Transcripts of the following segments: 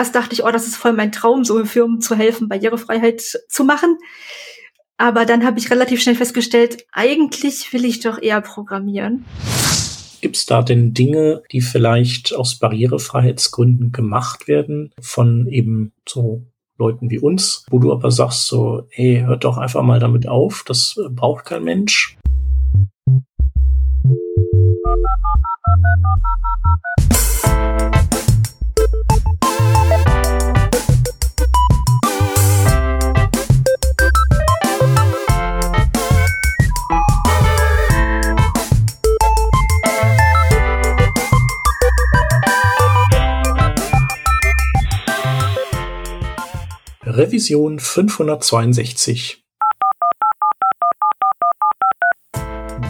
erst dachte ich, oh, das ist voll mein Traum, so Firmen zu helfen, Barrierefreiheit zu machen. Aber dann habe ich relativ schnell festgestellt, eigentlich will ich doch eher programmieren. Gibt es da denn Dinge, die vielleicht aus Barrierefreiheitsgründen gemacht werden von eben so Leuten wie uns, wo du aber sagst so, hey, hört doch einfach mal damit auf, das braucht kein Mensch. Revision 562.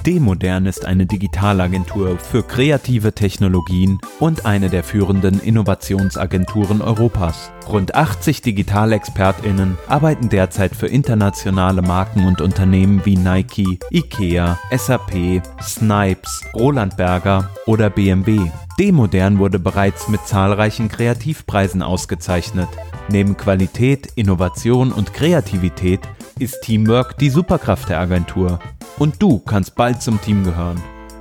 Demodern ist eine Digitalagentur für kreative Technologien und eine der führenden Innovationsagenturen Europas. Rund 80 Digitalexpertinnen arbeiten derzeit für internationale Marken und Unternehmen wie Nike, IKEA, SAP, Snipes, Roland Berger oder BMW. Demodern wurde bereits mit zahlreichen Kreativpreisen ausgezeichnet. Neben Qualität, Innovation und Kreativität ist Teamwork die Superkraft der Agentur. Und du kannst bald zum Team gehören.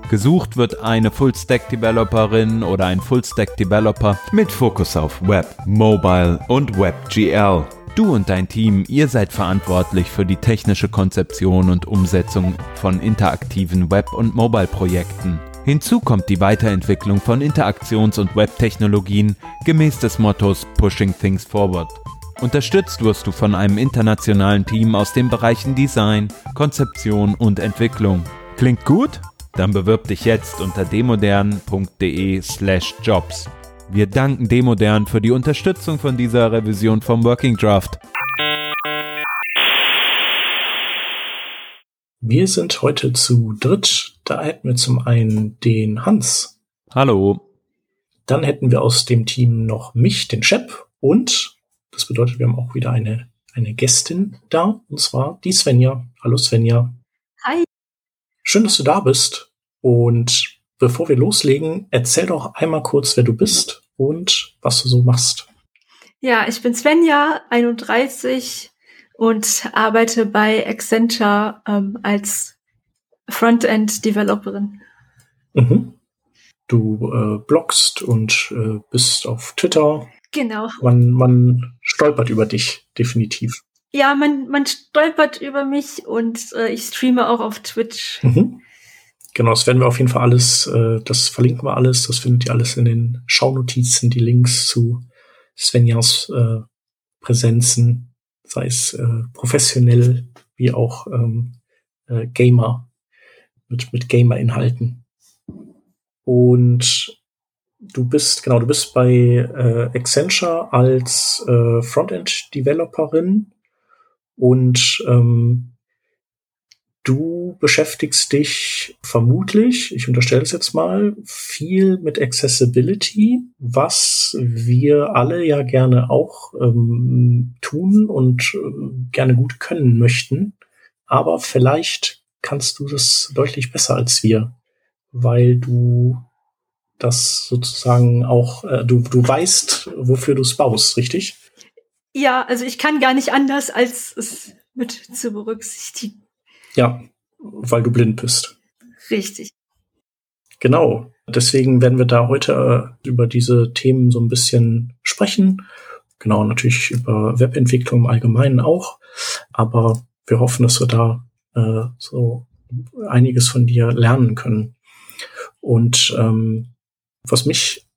Gesucht wird eine Full-Stack-Developerin oder ein Full-Stack-Developer mit Fokus auf Web, Mobile und WebGL. Du und dein Team, ihr seid verantwortlich für die technische Konzeption und Umsetzung von interaktiven Web- und Mobile-Projekten. Hinzu kommt die Weiterentwicklung von Interaktions- und Webtechnologien gemäß des Mottos Pushing Things Forward. Unterstützt wirst du von einem internationalen Team aus den Bereichen Design, Konzeption und Entwicklung. Klingt gut? Dann bewirb dich jetzt unter demodern.de/jobs. Wir danken Demodern für die Unterstützung von dieser Revision vom Working Draft. Wir sind heute zu dritt. Da hätten wir zum einen den Hans. Hallo. Dann hätten wir aus dem Team noch mich, den Shep. Und das bedeutet, wir haben auch wieder eine, eine Gästin da. Und zwar die Svenja. Hallo Svenja. Hi. Schön, dass du da bist. Und bevor wir loslegen, erzähl doch einmal kurz, wer du bist und was du so machst. Ja, ich bin Svenja, 31, und arbeite bei Accenture ähm, als Frontend-Developerin. Mhm. Du äh, bloggst und äh, bist auf Twitter. Genau. Man, man stolpert über dich, definitiv. Ja, man, man stolpert über mich und äh, ich streame auch auf Twitch. Mhm. Genau, das werden wir auf jeden Fall alles, äh, das verlinken wir alles, das findet ihr alles in den Shownotizen, die Links zu Svenjas äh, Präsenzen sei es äh, professionell wie auch ähm, äh, Gamer mit, mit Gamer-Inhalten. Und du bist, genau, du bist bei äh, Accenture als äh, Frontend-Developerin und ähm, Du beschäftigst dich vermutlich, ich unterstelle es jetzt mal, viel mit Accessibility, was wir alle ja gerne auch ähm, tun und äh, gerne gut können möchten. Aber vielleicht kannst du das deutlich besser als wir, weil du das sozusagen auch, äh, du, du weißt, wofür du es baust, richtig? Ja, also ich kann gar nicht anders, als es mit zu berücksichtigen. Ja, weil du blind bist. Richtig. Genau. Deswegen werden wir da heute äh, über diese Themen so ein bisschen sprechen. Genau, natürlich über Webentwicklung im Allgemeinen auch. Aber wir hoffen, dass wir da äh, so einiges von dir lernen können. Und ähm, was mich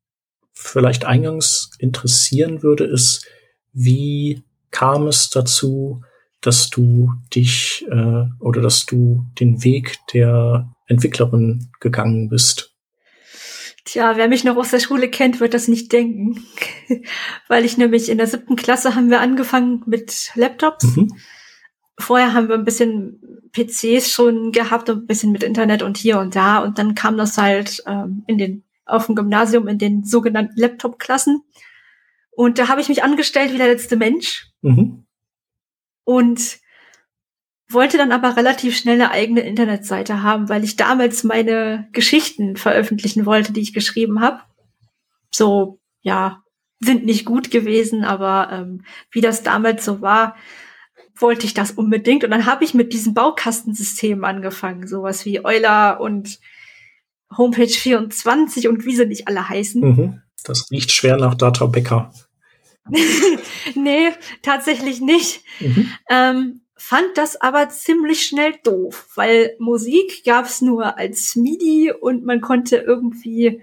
vielleicht eingangs interessieren würde, ist, wie kam es dazu, dass du dich äh, oder dass du den Weg der Entwicklerin gegangen bist? Tja, wer mich noch aus der Schule kennt, wird das nicht denken. Weil ich nämlich in der siebten Klasse haben wir angefangen mit Laptops. Mhm. Vorher haben wir ein bisschen PCs schon gehabt und ein bisschen mit Internet und hier und da. Und dann kam das halt ähm, in den, auf dem Gymnasium in den sogenannten Laptop-Klassen. Und da habe ich mich angestellt wie der letzte Mensch. Mhm und wollte dann aber relativ schnell eine eigene Internetseite haben, weil ich damals meine Geschichten veröffentlichen wollte, die ich geschrieben habe. So, ja, sind nicht gut gewesen, aber ähm, wie das damals so war, wollte ich das unbedingt. Und dann habe ich mit diesem Baukastensystem angefangen, sowas wie Euler und Homepage 24 und wie sie nicht alle heißen. Mhm. Das riecht schwer nach Data Becker. nee, tatsächlich nicht. Mhm. Ähm, fand das aber ziemlich schnell doof, weil Musik gab's nur als MIDI und man konnte irgendwie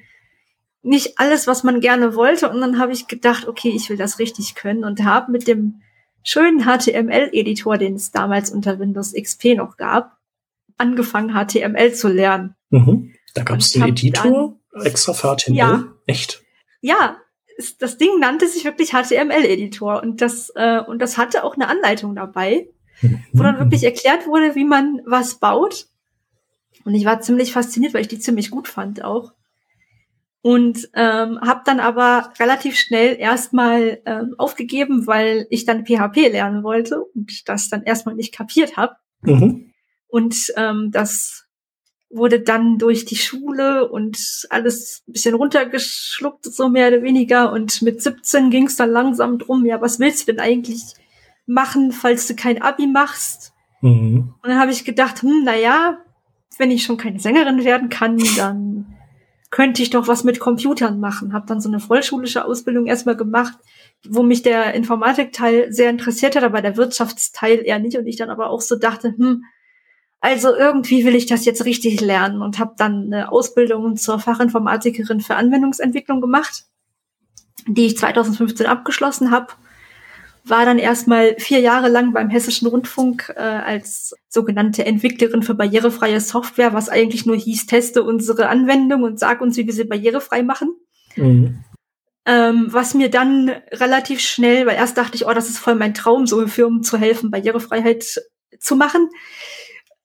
nicht alles, was man gerne wollte. Und dann habe ich gedacht, okay, ich will das richtig können und habe mit dem schönen HTML-Editor, den es damals unter Windows XP noch gab, angefangen, HTML zu lernen. Mhm. Da gab es den Editor dann, extra für HTML? Ja. Echt? Ja, das Ding nannte sich wirklich HTML-Editor und das, äh, und das hatte auch eine Anleitung dabei, mhm. wo dann wirklich erklärt wurde, wie man was baut. Und ich war ziemlich fasziniert, weil ich die ziemlich gut fand auch. Und ähm, habe dann aber relativ schnell erstmal ähm, aufgegeben, weil ich dann PHP lernen wollte und das dann erstmal nicht kapiert habe. Mhm. Und ähm, das wurde dann durch die Schule und alles ein bisschen runtergeschluckt, so mehr oder weniger. Und mit 17 ging es dann langsam drum, ja, was willst du denn eigentlich machen, falls du kein Abi machst? Mhm. Und dann habe ich gedacht, hm, na ja, wenn ich schon keine Sängerin werden kann, dann könnte ich doch was mit Computern machen. Habe dann so eine vollschulische Ausbildung erstmal gemacht, wo mich der Informatikteil sehr interessiert hat, aber der Wirtschaftsteil eher nicht. Und ich dann aber auch so dachte, hm, also irgendwie will ich das jetzt richtig lernen und habe dann eine Ausbildung zur Fachinformatikerin für Anwendungsentwicklung gemacht, die ich 2015 abgeschlossen habe. War dann erstmal vier Jahre lang beim Hessischen Rundfunk äh, als sogenannte Entwicklerin für barrierefreie Software, was eigentlich nur hieß, teste unsere Anwendung und sag uns, wie wir sie barrierefrei machen. Mhm. Ähm, was mir dann relativ schnell, weil erst dachte ich, oh, das ist voll mein Traum, so Firmen zu helfen, Barrierefreiheit zu machen.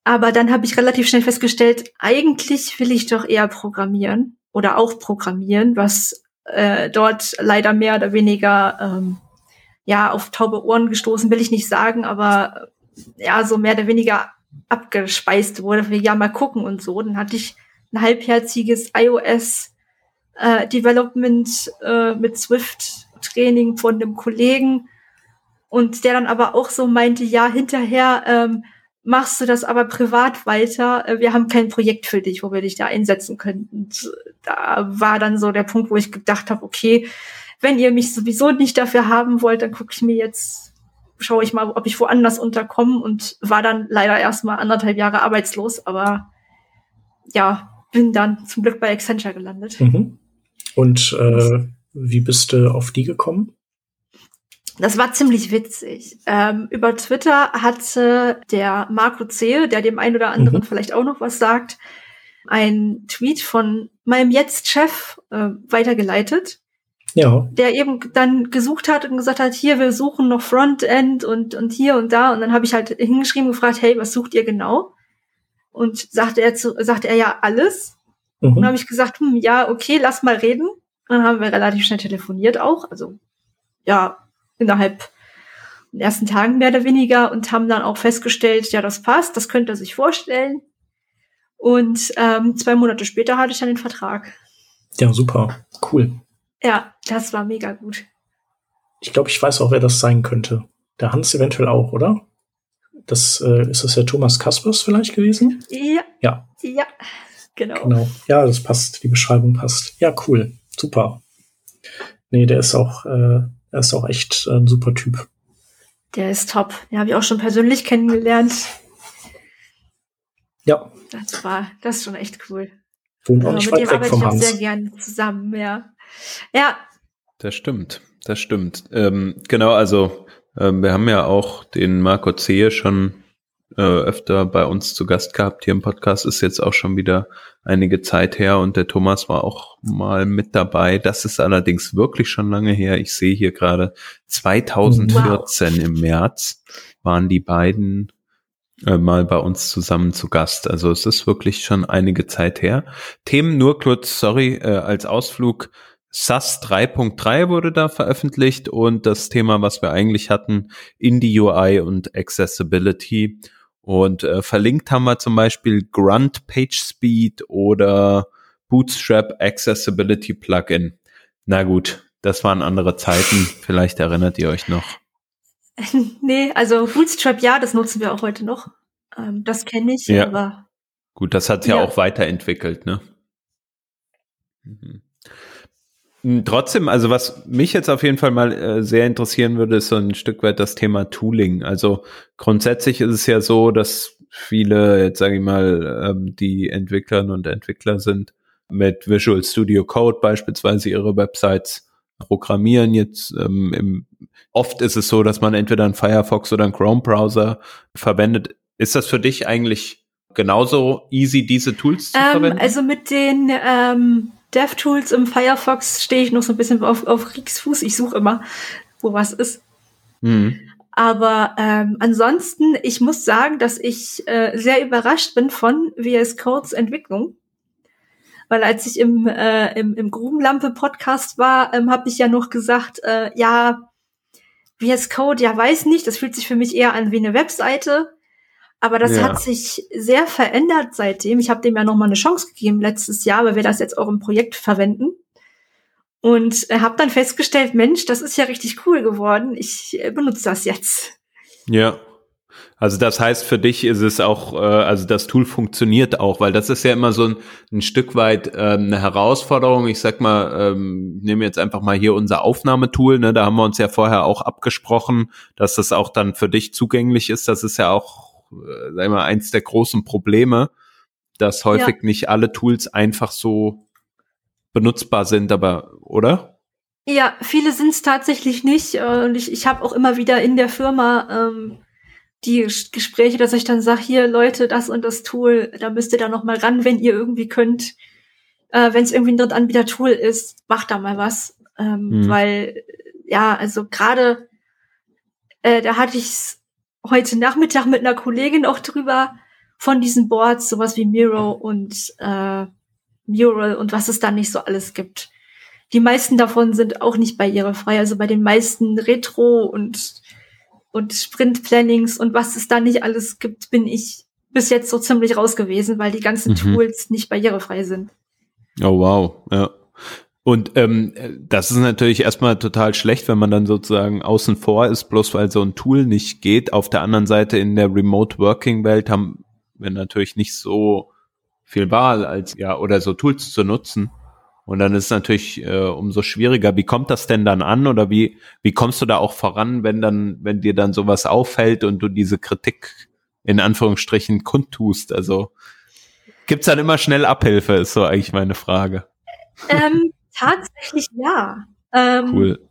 Aber dann habe ich relativ schnell festgestellt, eigentlich will ich doch eher programmieren oder auch programmieren, was äh, dort leider mehr oder weniger ähm, ja auf taube Ohren gestoßen, will ich nicht sagen, aber ja so mehr oder weniger abgespeist wurde. Wir ja mal gucken und so. Dann hatte ich ein halbherziges iOS äh, Development äh, mit Swift Training von einem Kollegen und der dann aber auch so meinte, ja hinterher ähm, machst du das aber privat weiter. Äh, wir haben kein Projekt für dich, wo wir dich da einsetzen können. Und da war dann so der Punkt, wo ich gedacht habe, okay, wenn ihr mich sowieso nicht dafür haben wollt, dann gucke ich mir jetzt, schaue ich mal, ob ich woanders unterkomme und war dann leider erstmal anderthalb Jahre arbeitslos, aber ja, bin dann zum Glück bei Accenture gelandet. Mhm. Und äh, wie bist du auf die gekommen? Das war ziemlich witzig. Ähm, über Twitter hatte der Marco Zehe, der dem einen oder anderen mhm. vielleicht auch noch was sagt, ein Tweet von meinem Jetzt-Chef äh, weitergeleitet. Ja. Der eben dann gesucht hat und gesagt hat, hier, wir suchen noch Frontend und, und hier und da. Und dann habe ich halt hingeschrieben gefragt, hey, was sucht ihr genau? Und sagte er zu, sagte er ja alles. Mhm. Und dann habe ich gesagt, hm, ja, okay, lass mal reden. Und dann haben wir relativ schnell telefoniert auch. Also ja, innerhalb den ersten Tagen mehr oder weniger und haben dann auch festgestellt, ja, das passt, das könnte er sich vorstellen. Und ähm, zwei Monate später hatte ich dann den Vertrag. Ja, super. Cool. Ja, das war mega gut. Ich glaube, ich weiß auch, wer das sein könnte. Der Hans eventuell auch, oder? Das äh, ist das der Thomas Kaspers vielleicht gewesen? Ja. Ja. Ja, genau. Genau. Ja, das passt. Die Beschreibung passt. Ja, cool. Super. Nee, der ist auch äh, er ist auch echt ein super Typ. Der ist top. Den habe ich auch schon persönlich kennengelernt. Ja. Das war, das ist schon echt cool. Wohnt auch nicht also, weit weg vom Hans. sehr gerne zusammen, ja. Ja. Das stimmt, das stimmt. Ähm, genau, also ähm, wir haben ja auch den Marco Zehe schon äh, öfter bei uns zu Gast gehabt hier im Podcast. Ist jetzt auch schon wieder einige Zeit her und der Thomas war auch mal mit dabei. Das ist allerdings wirklich schon lange her. Ich sehe hier gerade 2014 wow. im März waren die beiden äh, mal bei uns zusammen zu Gast. Also es ist wirklich schon einige Zeit her. Themen nur kurz, sorry, äh, als Ausflug. SAS 3.3 wurde da veröffentlicht und das Thema, was wir eigentlich hatten, Indie UI und Accessibility. Und äh, verlinkt haben wir zum Beispiel Grunt Page Speed oder Bootstrap Accessibility Plugin. Na gut, das waren andere Zeiten. Vielleicht erinnert ihr euch noch. nee, also Bootstrap, ja, das nutzen wir auch heute noch. Ähm, das kenne ich, ja. aber. Gut, das hat ja, ja auch weiterentwickelt, ne? Mhm. Hm, trotzdem, also was mich jetzt auf jeden Fall mal äh, sehr interessieren würde, ist so ein Stück weit das Thema Tooling. Also grundsätzlich ist es ja so, dass viele, jetzt sage ich mal, ähm, die Entwicklerinnen und Entwickler sind, mit Visual Studio Code beispielsweise ihre Websites programmieren. Jetzt ähm, im, oft ist es so, dass man entweder einen Firefox oder einen Chrome-Browser verwendet. Ist das für dich eigentlich genauso easy, diese Tools zu ähm, verwenden? Also mit den ähm, DevTools im Firefox stehe ich noch so ein bisschen auf, auf Kriegsfuß. Ich suche immer, wo was ist. Mhm. Aber ähm, ansonsten, ich muss sagen, dass ich äh, sehr überrascht bin von VS Codes Entwicklung. Weil als ich im, äh, im, im Grubenlampe-Podcast war, ähm, habe ich ja noch gesagt, äh, ja, VS Code, ja, weiß nicht, das fühlt sich für mich eher an wie eine Webseite. Aber das ja. hat sich sehr verändert seitdem. Ich habe dem ja noch mal eine Chance gegeben letztes Jahr, weil wir das jetzt auch im Projekt verwenden. Und äh, habe dann festgestellt, Mensch, das ist ja richtig cool geworden. Ich äh, benutze das jetzt. Ja. Also das heißt, für dich ist es auch, äh, also das Tool funktioniert auch, weil das ist ja immer so ein, ein Stück weit ähm, eine Herausforderung. Ich sag mal, ähm, nehme jetzt einfach mal hier unser Aufnahmetool, ne? da haben wir uns ja vorher auch abgesprochen, dass das auch dann für dich zugänglich ist. Das ist ja auch äh, sagen wir, eins der großen Probleme, dass häufig ja. nicht alle Tools einfach so benutzbar sind, aber, oder? Ja, viele sind es tatsächlich nicht. Und ich, ich habe auch immer wieder in der Firma ähm, die Gespräche, dass ich dann sage, hier Leute, das und das Tool, da müsst ihr da noch mal ran, wenn ihr irgendwie könnt. Äh, wenn es irgendwie ein Drittanbieter-Tool ist, macht da mal was. Ähm, mhm. Weil, ja, also gerade äh, da hatte ich heute Nachmittag mit einer Kollegin auch drüber von diesen Boards, sowas wie Miro und äh, Mural und was es da nicht so alles gibt. Die meisten davon sind auch nicht barrierefrei. Also bei den meisten Retro und, und Sprint-Plannings und was es da nicht alles gibt, bin ich bis jetzt so ziemlich raus gewesen, weil die ganzen mhm. Tools nicht barrierefrei sind. Oh wow, ja. Und ähm, das ist natürlich erstmal total schlecht, wenn man dann sozusagen außen vor ist, bloß weil so ein Tool nicht geht. Auf der anderen Seite in der Remote Working Welt haben wir natürlich nicht so viel Wahl als ja oder so Tools zu nutzen. Und dann ist es natürlich äh, umso schwieriger. Wie kommt das denn dann an oder wie wie kommst du da auch voran, wenn dann wenn dir dann sowas auffällt und du diese Kritik in Anführungsstrichen kundtust? Also gibt's dann immer schnell Abhilfe? Ist so eigentlich meine Frage. Ähm, Tatsächlich ja. Ähm, cool.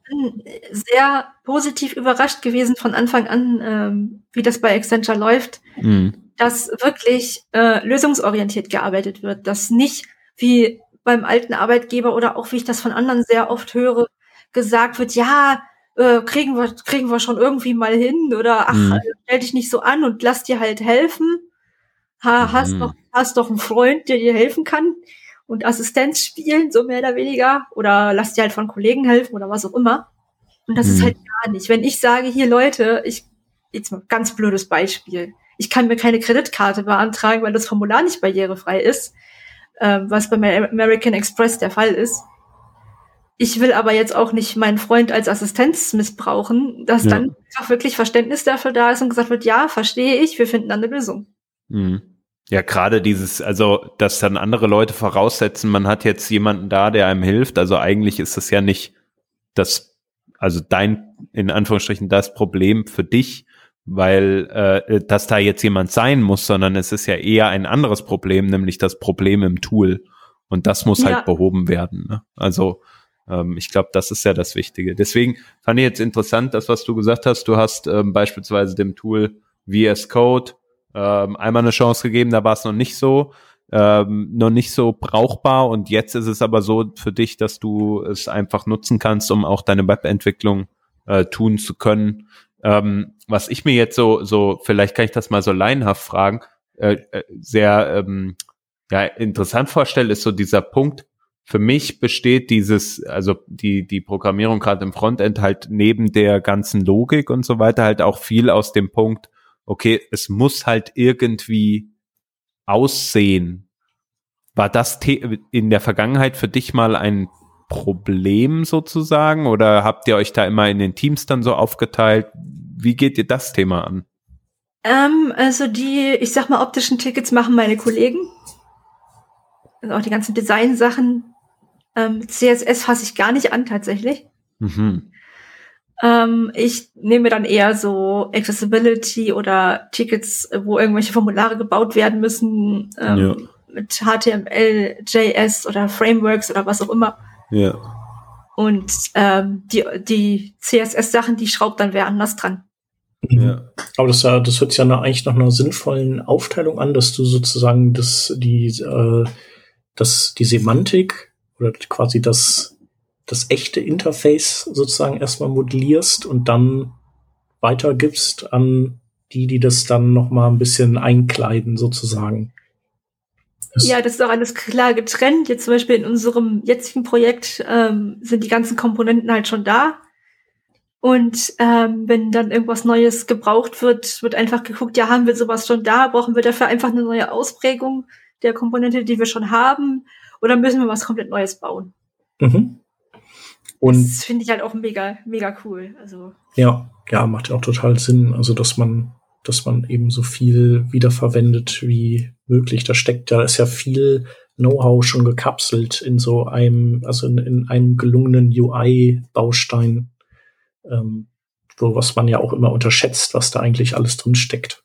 Sehr positiv überrascht gewesen von Anfang an, ähm, wie das bei Accenture läuft, mhm. dass wirklich äh, lösungsorientiert gearbeitet wird, dass nicht wie beim alten Arbeitgeber oder auch wie ich das von anderen sehr oft höre, gesagt wird, ja, äh, kriegen wir kriegen wir schon irgendwie mal hin oder ach, mhm. stell dich nicht so an und lass dir halt helfen. Ha, hast mhm. doch hast doch einen Freund, der dir helfen kann und Assistenz spielen, so mehr oder weniger. Oder lass dir halt von Kollegen helfen oder was auch immer. Und das mhm. ist halt gar nicht. Wenn ich sage, hier Leute, ich, jetzt mal ganz blödes Beispiel. Ich kann mir keine Kreditkarte beantragen, weil das Formular nicht barrierefrei ist, äh, was bei American Express der Fall ist. Ich will aber jetzt auch nicht meinen Freund als Assistenz missbrauchen, dass ja. dann auch wirklich Verständnis dafür da ist und gesagt wird, ja, verstehe ich, wir finden dann eine Lösung. Mhm. Ja, gerade dieses, also, dass dann andere Leute voraussetzen, man hat jetzt jemanden da, der einem hilft. Also eigentlich ist das ja nicht das, also dein, in Anführungsstrichen, das Problem für dich, weil äh, dass da jetzt jemand sein muss, sondern es ist ja eher ein anderes Problem, nämlich das Problem im Tool. Und das muss halt ja. halt behoben werden. Ne? Also ähm, ich glaube, das ist ja das Wichtige. Deswegen fand ich jetzt interessant, das, was du gesagt hast. Du hast ähm, beispielsweise dem Tool VS Code ähm, einmal eine Chance gegeben, da war es noch nicht so, ähm, noch nicht so brauchbar und jetzt ist es aber so für dich, dass du es einfach nutzen kannst, um auch deine Webentwicklung äh, tun zu können. Ähm, was ich mir jetzt so, so, vielleicht kann ich das mal so laienhaft fragen, äh, äh, sehr ähm, ja, interessant vorstelle, ist so dieser Punkt, für mich besteht dieses, also die, die Programmierung gerade im Frontend halt neben der ganzen Logik und so weiter halt auch viel aus dem Punkt, okay, es muss halt irgendwie aussehen. War das in der Vergangenheit für dich mal ein Problem sozusagen? Oder habt ihr euch da immer in den Teams dann so aufgeteilt? Wie geht ihr das Thema an? Ähm, also die, ich sag mal, optischen Tickets machen meine Kollegen. Also auch die ganzen Design-Sachen. Ähm, CSS fasse ich gar nicht an, tatsächlich. Mhm. Ähm, ich nehme dann eher so Accessibility oder Tickets, wo irgendwelche Formulare gebaut werden müssen, ähm, ja. mit HTML, JS oder Frameworks oder was auch immer. Ja. Und ähm, die, die CSS-Sachen, die schraubt dann wer anders dran. Ja. Aber das, das hört sich ja eigentlich nach einer sinnvollen Aufteilung an, dass du sozusagen das, die, äh, das, die Semantik oder quasi das, das echte Interface sozusagen erstmal modellierst und dann weitergibst an die, die das dann noch mal ein bisschen einkleiden sozusagen. Das ja, das ist auch alles klar getrennt. Jetzt zum Beispiel in unserem jetzigen Projekt ähm, sind die ganzen Komponenten halt schon da. Und ähm, wenn dann irgendwas Neues gebraucht wird, wird einfach geguckt, ja, haben wir sowas schon da? Brauchen wir dafür einfach eine neue Ausprägung der Komponente, die wir schon haben? Oder müssen wir was komplett Neues bauen? Mhm. Und das finde ich halt auch mega, mega cool. Also ja, ja, macht ja auch total Sinn. Also dass man, dass man eben so viel wiederverwendet wie möglich. Da steckt ja, ist ja viel Know-how schon gekapselt in so einem, also in, in einem gelungenen UI-Baustein, ähm, wo was man ja auch immer unterschätzt, was da eigentlich alles drin steckt.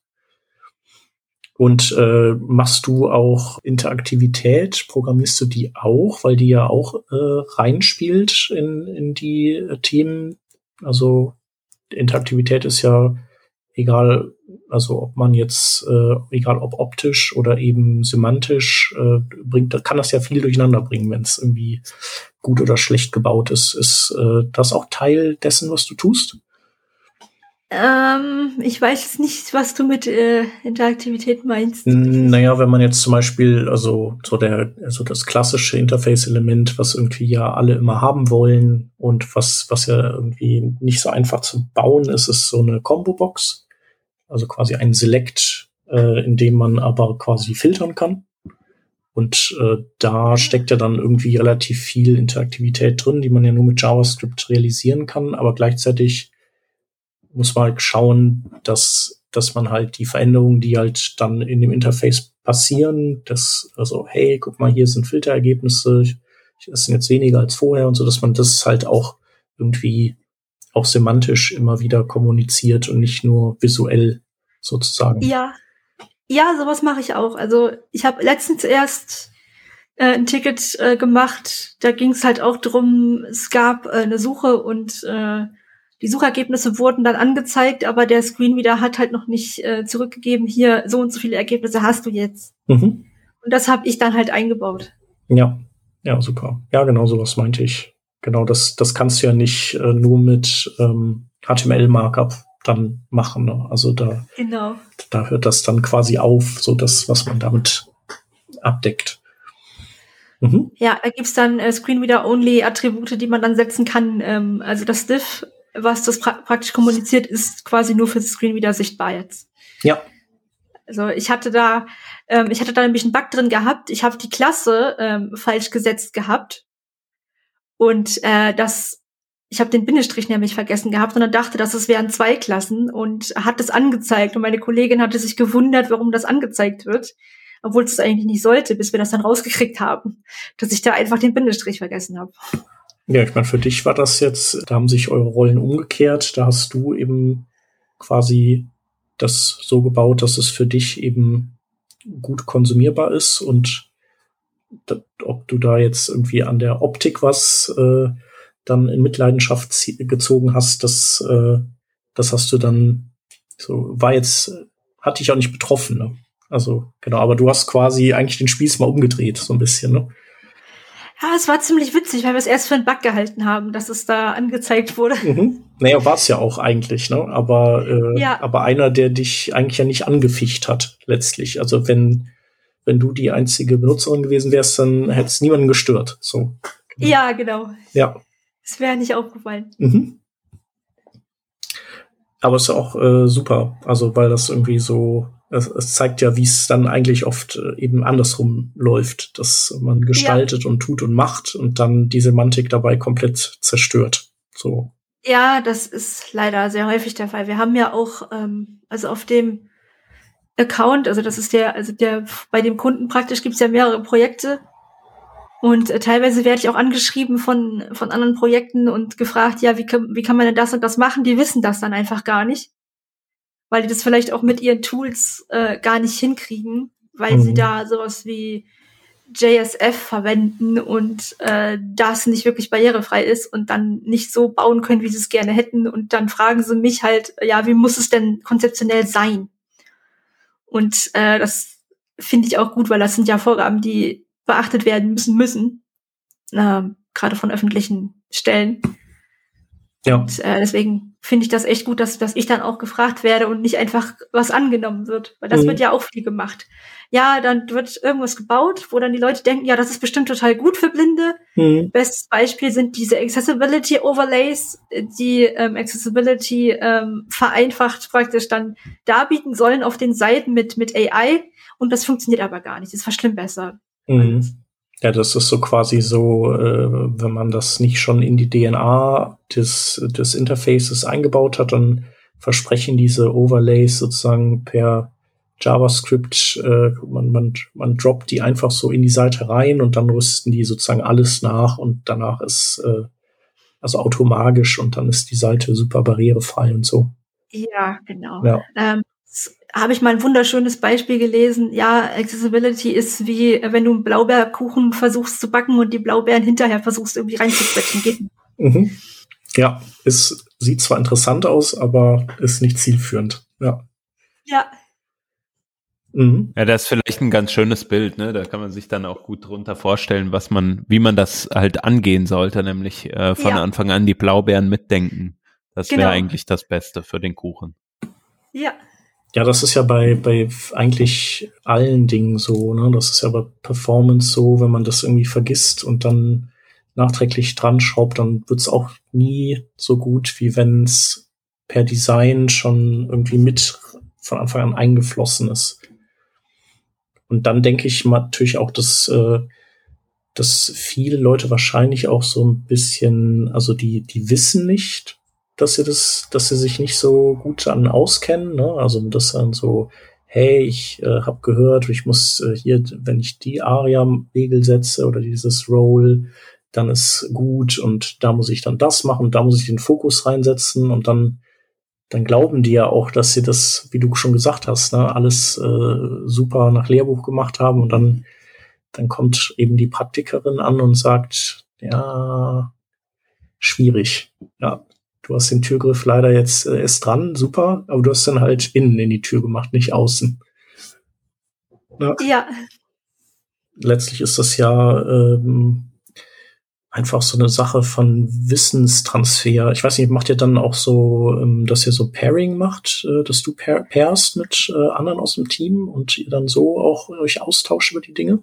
Und äh, machst du auch Interaktivität? Programmierst du die auch, weil die ja auch äh, reinspielt in, in die äh, Themen? Also Interaktivität ist ja egal, also ob man jetzt, äh, egal ob optisch oder eben semantisch, äh, bringt, kann das ja viel durcheinander bringen, wenn es irgendwie gut oder schlecht gebaut ist. Ist äh, das auch Teil dessen, was du tust? Ähm, ich weiß nicht, was du mit äh, Interaktivität meinst. Naja, wenn man jetzt zum Beispiel, also so der, also das klassische Interface-Element, was irgendwie ja alle immer haben wollen und was, was ja irgendwie nicht so einfach zu bauen ist, ist so eine Combo-Box. Also quasi ein Select, äh, in dem man aber quasi filtern kann. Und äh, da steckt ja dann irgendwie relativ viel Interaktivität drin, die man ja nur mit JavaScript realisieren kann, aber gleichzeitig muss man halt schauen, dass, dass man halt die Veränderungen, die halt dann in dem Interface passieren, dass, also, hey, guck mal, hier sind Filterergebnisse, das sind jetzt weniger als vorher und so, dass man das halt auch irgendwie auch semantisch immer wieder kommuniziert und nicht nur visuell sozusagen. Ja, ja, sowas mache ich auch. Also ich habe letztens erst äh, ein Ticket äh, gemacht, da ging es halt auch drum, es gab äh, eine Suche und äh, die Suchergebnisse wurden dann angezeigt, aber der Screen wieder hat halt noch nicht äh, zurückgegeben, hier so und so viele Ergebnisse hast du jetzt. Mhm. Und das habe ich dann halt eingebaut. Ja, ja, super. Ja, genau sowas meinte ich. Genau, das, das kannst du ja nicht äh, nur mit ähm, HTML-Markup dann machen. Ne? Also da, genau. da hört das dann quasi auf, so das, was man damit abdeckt. Mhm. Ja, da gibt's dann äh, Screen-Reader-Only-Attribute, die man dann setzen kann. Ähm, also das Div was das pra praktisch kommuniziert, ist quasi nur für Screen wieder sichtbar jetzt. Ja. Also ich hatte da, ähm, ich hatte da nämlich einen Bug drin gehabt. Ich habe die Klasse ähm, falsch gesetzt gehabt und äh, das, ich habe den Bindestrich nämlich vergessen gehabt und dann dachte, dass es wären zwei Klassen und hat es angezeigt und meine Kollegin hatte sich gewundert, warum das angezeigt wird, obwohl es eigentlich nicht sollte, bis wir das dann rausgekriegt haben, dass ich da einfach den Bindestrich vergessen habe. Ja, ich meine, für dich war das jetzt, da haben sich eure Rollen umgekehrt. Da hast du eben quasi das so gebaut, dass es für dich eben gut konsumierbar ist und ob du da jetzt irgendwie an der Optik was äh, dann in Mitleidenschaft gezogen hast, das, äh, das hast du dann so, war jetzt, hat dich auch nicht betroffen, ne? Also, genau, aber du hast quasi eigentlich den Spieß mal umgedreht, so ein bisschen, ne? Ja, es war ziemlich witzig, weil wir es erst für einen Bug gehalten haben, dass es da angezeigt wurde. Mhm. Naja, war es ja auch eigentlich, ne? Aber, äh, ja. aber einer, der dich eigentlich ja nicht angeficht hat, letztlich. Also wenn, wenn du die einzige Benutzerin gewesen wärst, dann hätte es niemanden gestört. So. Ja, genau. Ja. Es wäre nicht aufgefallen. Mhm. Aber es ist auch äh, super, also weil das irgendwie so es, es zeigt ja, wie es dann eigentlich oft äh, eben andersrum läuft, dass man gestaltet ja. und tut und macht und dann die Semantik dabei komplett zerstört. So. Ja, das ist leider sehr häufig der Fall. Wir haben ja auch, ähm, also auf dem Account, also das ist der, also der bei dem Kunden praktisch gibt es ja mehrere Projekte und äh, teilweise werde ich auch angeschrieben von von anderen Projekten und gefragt, ja, wie kann, wie kann man denn das und das machen? Die wissen das dann einfach gar nicht weil die das vielleicht auch mit ihren Tools äh, gar nicht hinkriegen, weil mhm. sie da sowas wie JSF verwenden und äh, das nicht wirklich barrierefrei ist und dann nicht so bauen können, wie sie es gerne hätten. Und dann fragen sie mich halt, ja, wie muss es denn konzeptionell sein? Und äh, das finde ich auch gut, weil das sind ja Vorgaben, die beachtet werden müssen müssen, äh, gerade von öffentlichen Stellen. Ja. Und, äh, deswegen finde ich das echt gut, dass, dass ich dann auch gefragt werde und nicht einfach was angenommen wird. Weil das mhm. wird ja auch viel gemacht. Ja, dann wird irgendwas gebaut, wo dann die Leute denken, ja, das ist bestimmt total gut für Blinde. Mhm. Bestes Beispiel sind diese Accessibility Overlays, die ähm, Accessibility ähm, vereinfacht praktisch dann darbieten sollen auf den Seiten mit, mit AI. Und das funktioniert aber gar nicht. Das verschlimmbessert. Mhm. Ja, das ist so quasi so, äh, wenn man das nicht schon in die DNA des, des Interfaces eingebaut hat, dann versprechen diese Overlays sozusagen per JavaScript, äh, man, man, man droppt die einfach so in die Seite rein und dann rüsten die sozusagen alles nach und danach ist äh, also automagisch und dann ist die Seite super barrierefrei und so. Ja, genau. Ja. Ähm, habe ich mal ein wunderschönes Beispiel gelesen. Ja, Accessibility ist wie, wenn du einen Blaubeerkuchen versuchst zu backen und die Blaubeeren hinterher versuchst irgendwie reinzuquetschen. Geht Mhm. Ja, es sieht zwar interessant aus, aber ist nicht zielführend. Ja. Ja. Mhm. Ja, das ist vielleicht ein ganz schönes Bild, ne? Da kann man sich dann auch gut drunter vorstellen, was man, wie man das halt angehen sollte, nämlich äh, von ja. Anfang an die Blaubeeren mitdenken. Das wäre genau. eigentlich das Beste für den Kuchen. Ja, ja, das ist ja bei, bei eigentlich allen Dingen so, ne? Das ist ja bei Performance so, wenn man das irgendwie vergisst und dann nachträglich dran schraubt, dann wird's auch nie so gut, wie wenn es per Design schon irgendwie mit von Anfang an eingeflossen ist. Und dann denke ich natürlich auch, dass, äh, dass viele Leute wahrscheinlich auch so ein bisschen, also die, die wissen nicht, dass sie das, dass sie sich nicht so gut an auskennen. Ne? Also das dann so, hey, ich äh, habe gehört, ich muss äh, hier, wenn ich die Aria-Regel setze oder dieses Roll, dann ist gut und da muss ich dann das machen, da muss ich den Fokus reinsetzen und dann dann glauben die ja auch, dass sie das, wie du schon gesagt hast, ne, alles äh, super nach Lehrbuch gemacht haben und dann dann kommt eben die Praktikerin an und sagt, ja, schwierig. Ja, Du hast den Türgriff leider jetzt äh, erst dran, super, aber du hast dann halt innen in die Tür gemacht, nicht außen. Na, ja. Letztlich ist das ja ähm, einfach so eine Sache von Wissenstransfer. Ich weiß nicht, macht ihr dann auch so, ähm, dass ihr so Pairing macht, äh, dass du pair pairst mit äh, anderen aus dem Team und ihr dann so auch euch austauscht über die Dinge?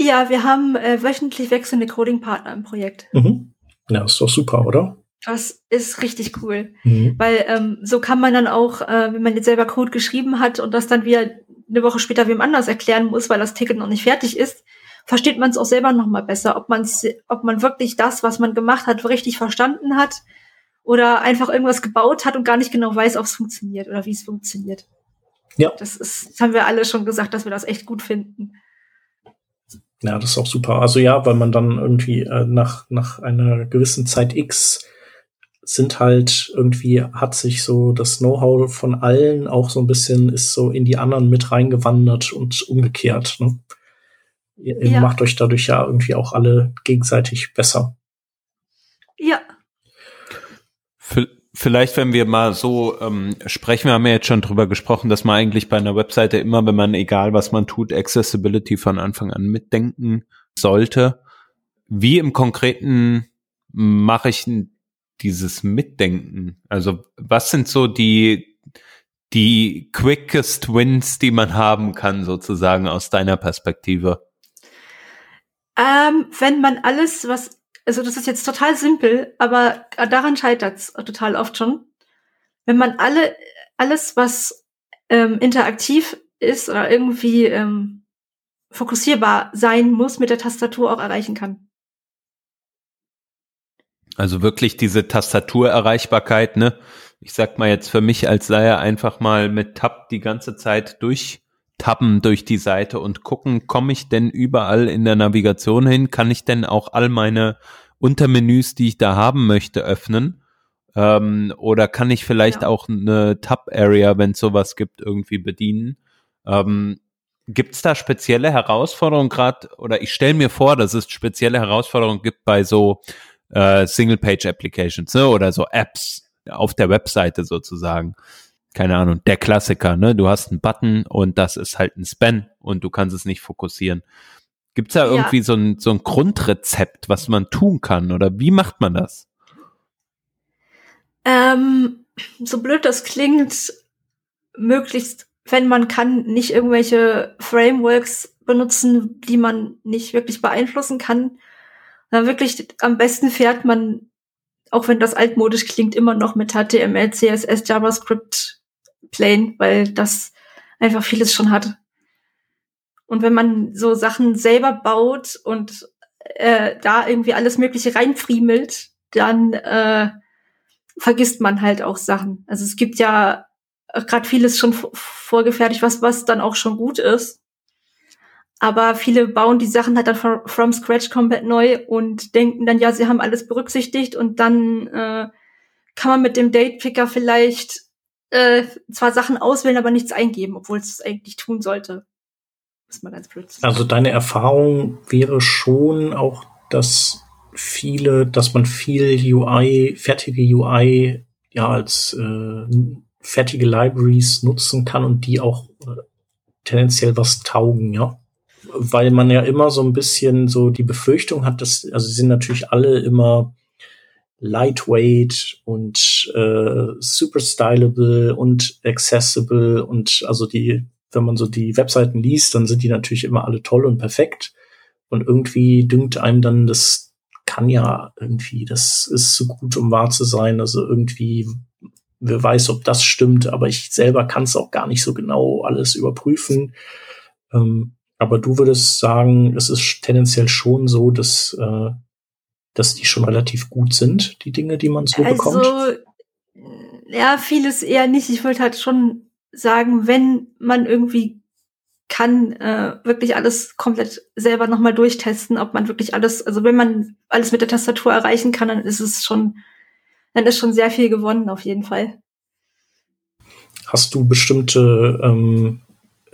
Ja, wir haben äh, wöchentlich wechselnde Coding-Partner im Projekt. Mhm. Ja, ist doch super, oder? Das ist richtig cool, mhm. weil ähm, so kann man dann auch, äh, wenn man jetzt selber Code geschrieben hat und das dann wieder eine Woche später wem anders erklären muss, weil das Ticket noch nicht fertig ist, versteht man es auch selber noch mal besser, ob man ob man wirklich das, was man gemacht hat, richtig verstanden hat oder einfach irgendwas gebaut hat und gar nicht genau weiß, ob es funktioniert oder wie es funktioniert. Ja. Das ist, das haben wir alle schon gesagt, dass wir das echt gut finden. Ja, das ist auch super. Also ja, weil man dann irgendwie äh, nach, nach einer gewissen Zeit X sind halt irgendwie, hat sich so das Know-how von allen auch so ein bisschen, ist so in die anderen mit reingewandert und umgekehrt. Ne? Ihr, ja. macht euch dadurch ja irgendwie auch alle gegenseitig besser. Ja. Vielleicht, wenn wir mal so ähm, sprechen, wir haben ja jetzt schon drüber gesprochen, dass man eigentlich bei einer Webseite immer, wenn man egal was man tut, Accessibility von Anfang an mitdenken sollte. Wie im Konkreten mache ich dieses Mitdenken? Also was sind so die, die quickest wins, die man haben kann, sozusagen aus deiner Perspektive? Ähm, wenn man alles, was, also das ist jetzt total simpel, aber daran scheitert es total oft schon. Wenn man alle, alles, was ähm, interaktiv ist oder irgendwie ähm, fokussierbar sein muss, mit der Tastatur auch erreichen kann. Also wirklich diese Tastaturerreichbarkeit, ne? Ich sag mal jetzt für mich als Laie einfach mal mit Tab die ganze Zeit durchtappen durch die Seite und gucken, komme ich denn überall in der Navigation hin? Kann ich denn auch all meine Untermenüs, die ich da haben möchte, öffnen? Ähm, oder kann ich vielleicht ja. auch eine Tab-Area, wenn es sowas gibt, irgendwie bedienen? Ähm, Gibt es da spezielle Herausforderungen gerade, oder ich stelle mir vor, dass es spezielle Herausforderungen gibt bei so äh, Single-Page-Applications ne? oder so Apps auf der Webseite sozusagen. Keine Ahnung, der Klassiker, ne? Du hast einen Button und das ist halt ein Span und du kannst es nicht fokussieren. Gibt's da ja. irgendwie so ein, so ein Grundrezept, was man tun kann oder wie macht man das? Ähm, so blöd das klingt, möglichst, wenn man kann, nicht irgendwelche Frameworks benutzen, die man nicht wirklich beeinflussen kann, na, wirklich, am besten fährt man, auch wenn das altmodisch klingt, immer noch mit HTML, CSS, JavaScript plain, weil das einfach vieles schon hat. Und wenn man so Sachen selber baut und äh, da irgendwie alles Mögliche reinfriemelt, dann äh, vergisst man halt auch Sachen. Also es gibt ja gerade vieles schon vorgefertigt, was was dann auch schon gut ist. Aber viele bauen die Sachen halt dann from, scratch komplett neu und denken dann, ja, sie haben alles berücksichtigt und dann äh, kann man mit dem Date-Picker vielleicht äh, zwar Sachen auswählen, aber nichts eingeben, obwohl es eigentlich tun sollte. Ist mal ganz blöd. Also deine Erfahrung wäre schon auch, dass viele, dass man viel UI, fertige UI ja als äh, fertige Libraries nutzen kann und die auch äh, tendenziell was taugen, ja weil man ja immer so ein bisschen so die Befürchtung hat, dass, also sie sind natürlich alle immer lightweight und äh, super stylable und accessible und also die, wenn man so die Webseiten liest, dann sind die natürlich immer alle toll und perfekt und irgendwie dünkt einem dann, das kann ja irgendwie, das ist zu so gut, um wahr zu sein, also irgendwie wer weiß, ob das stimmt, aber ich selber kann es auch gar nicht so genau alles überprüfen. Ähm, aber du würdest sagen, es ist tendenziell schon so, dass, äh, dass die schon relativ gut sind, die Dinge, die man so also, bekommt? Ja, vieles eher nicht. Ich würde halt schon sagen, wenn man irgendwie kann, äh, wirklich alles komplett selber nochmal durchtesten, ob man wirklich alles, also wenn man alles mit der Tastatur erreichen kann, dann ist es schon, dann ist schon sehr viel gewonnen auf jeden Fall. Hast du bestimmte ähm,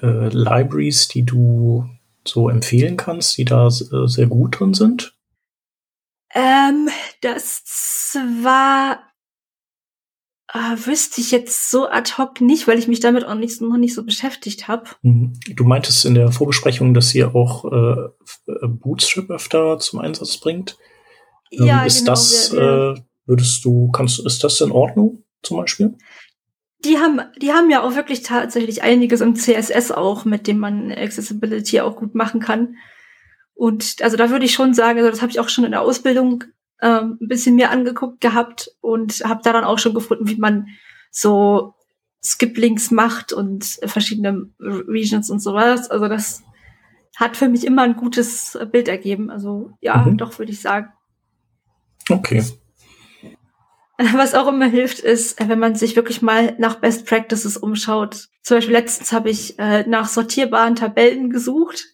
äh, Libraries, die du so empfehlen kannst, die da äh, sehr gut drin sind? Ähm, das war äh, wüsste ich jetzt so ad hoc nicht, weil ich mich damit auch nicht, noch nicht so beschäftigt habe. Mhm. Du meintest in der Vorbesprechung, dass ihr auch äh, Bootstrap öfter zum Einsatz bringt. Ähm, ja, ist genau, das, wir, wir äh, würdest du, kannst, ist das in Ordnung zum Beispiel? Die haben, die haben ja auch wirklich tatsächlich einiges im CSS auch, mit dem man Accessibility auch gut machen kann. Und also da würde ich schon sagen, also das habe ich auch schon in der Ausbildung ähm, ein bisschen mehr angeguckt gehabt und habe da dann auch schon gefunden, wie man so Skip-Links macht und verschiedene Regions und sowas. Also das hat für mich immer ein gutes Bild ergeben. Also ja, mhm. doch würde ich sagen. Okay. Was auch immer hilft, ist, wenn man sich wirklich mal nach Best Practices umschaut. Zum Beispiel letztens habe ich äh, nach sortierbaren Tabellen gesucht,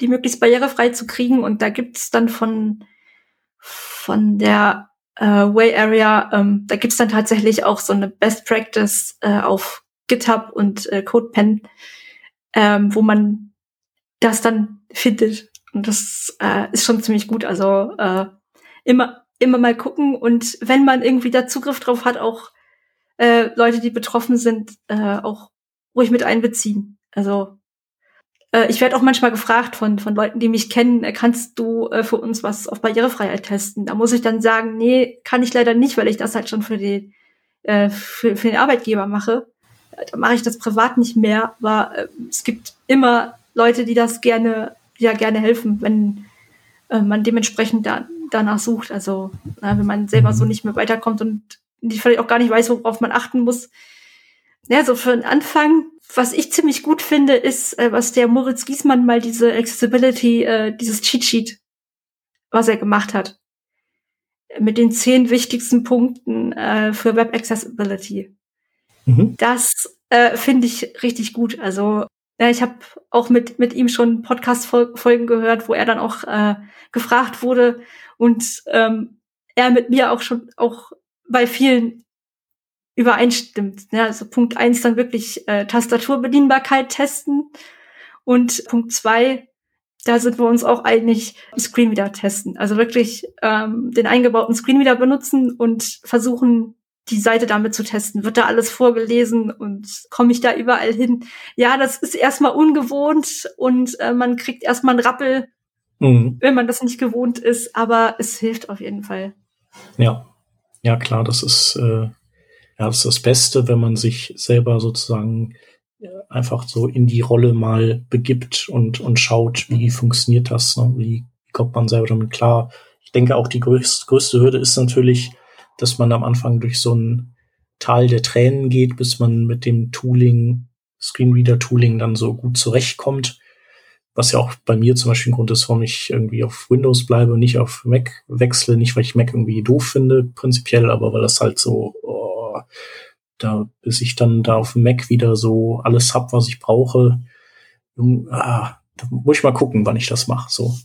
die möglichst barrierefrei zu kriegen. Und da gibt's dann von, von der äh, Way Area, ähm, da gibt's dann tatsächlich auch so eine Best Practice äh, auf GitHub und äh, CodePen, ähm, wo man das dann findet. Und das äh, ist schon ziemlich gut. Also äh, immer immer mal gucken und wenn man irgendwie da Zugriff drauf hat, auch äh, Leute, die betroffen sind, äh, auch ruhig mit einbeziehen. Also äh, ich werde auch manchmal gefragt von, von Leuten, die mich kennen, äh, kannst du äh, für uns was auf Barrierefreiheit testen? Da muss ich dann sagen, nee, kann ich leider nicht, weil ich das halt schon für, die, äh, für, für den Arbeitgeber mache. Äh, da mache ich das privat nicht mehr, aber äh, es gibt immer Leute, die das gerne, ja gerne helfen, wenn äh, man dementsprechend da danach sucht. Also äh, wenn man selber so mhm. nicht mehr weiterkommt und vielleicht auch gar nicht weiß, worauf man achten muss, Ja, so für den Anfang, was ich ziemlich gut finde, ist, äh, was der Moritz Giesmann mal diese Accessibility, äh, dieses Cheat Sheet, was er gemacht hat. Mit den zehn wichtigsten Punkten äh, für Web Accessibility. Mhm. Das äh, finde ich richtig gut. Also ja, ich habe auch mit, mit ihm schon Podcast-Folgen gehört, wo er dann auch äh, gefragt wurde und ähm, er mit mir auch schon auch bei vielen übereinstimmt. Ja, also Punkt eins dann wirklich äh, Tastaturbedienbarkeit testen und Punkt zwei, da sind wir uns auch einig, Screenreader testen. Also wirklich ähm, den eingebauten Screenreader benutzen und versuchen, die Seite damit zu testen. Wird da alles vorgelesen und komme ich da überall hin? Ja, das ist erstmal ungewohnt und äh, man kriegt erstmal einen Rappel, mhm. wenn man das nicht gewohnt ist, aber es hilft auf jeden Fall. Ja, ja klar, das ist äh, ja, das ist das Beste, wenn man sich selber sozusagen äh, einfach so in die Rolle mal begibt und, und schaut, wie funktioniert das, ne? wie kommt man selber damit klar. Ich denke auch die größte, größte Hürde ist natürlich, dass man am Anfang durch so ein Tal der Tränen geht, bis man mit dem Tooling, Screenreader-Tooling dann so gut zurechtkommt. Was ja auch bei mir zum Beispiel ein Grund ist, warum ich irgendwie auf Windows bleibe und nicht auf Mac wechsle. Nicht, weil ich Mac irgendwie doof finde, prinzipiell, aber weil das halt so da, bis ich dann da auf Mac wieder so alles hab, was ich brauche, ah, da muss ich mal gucken, wann ich das mache. So.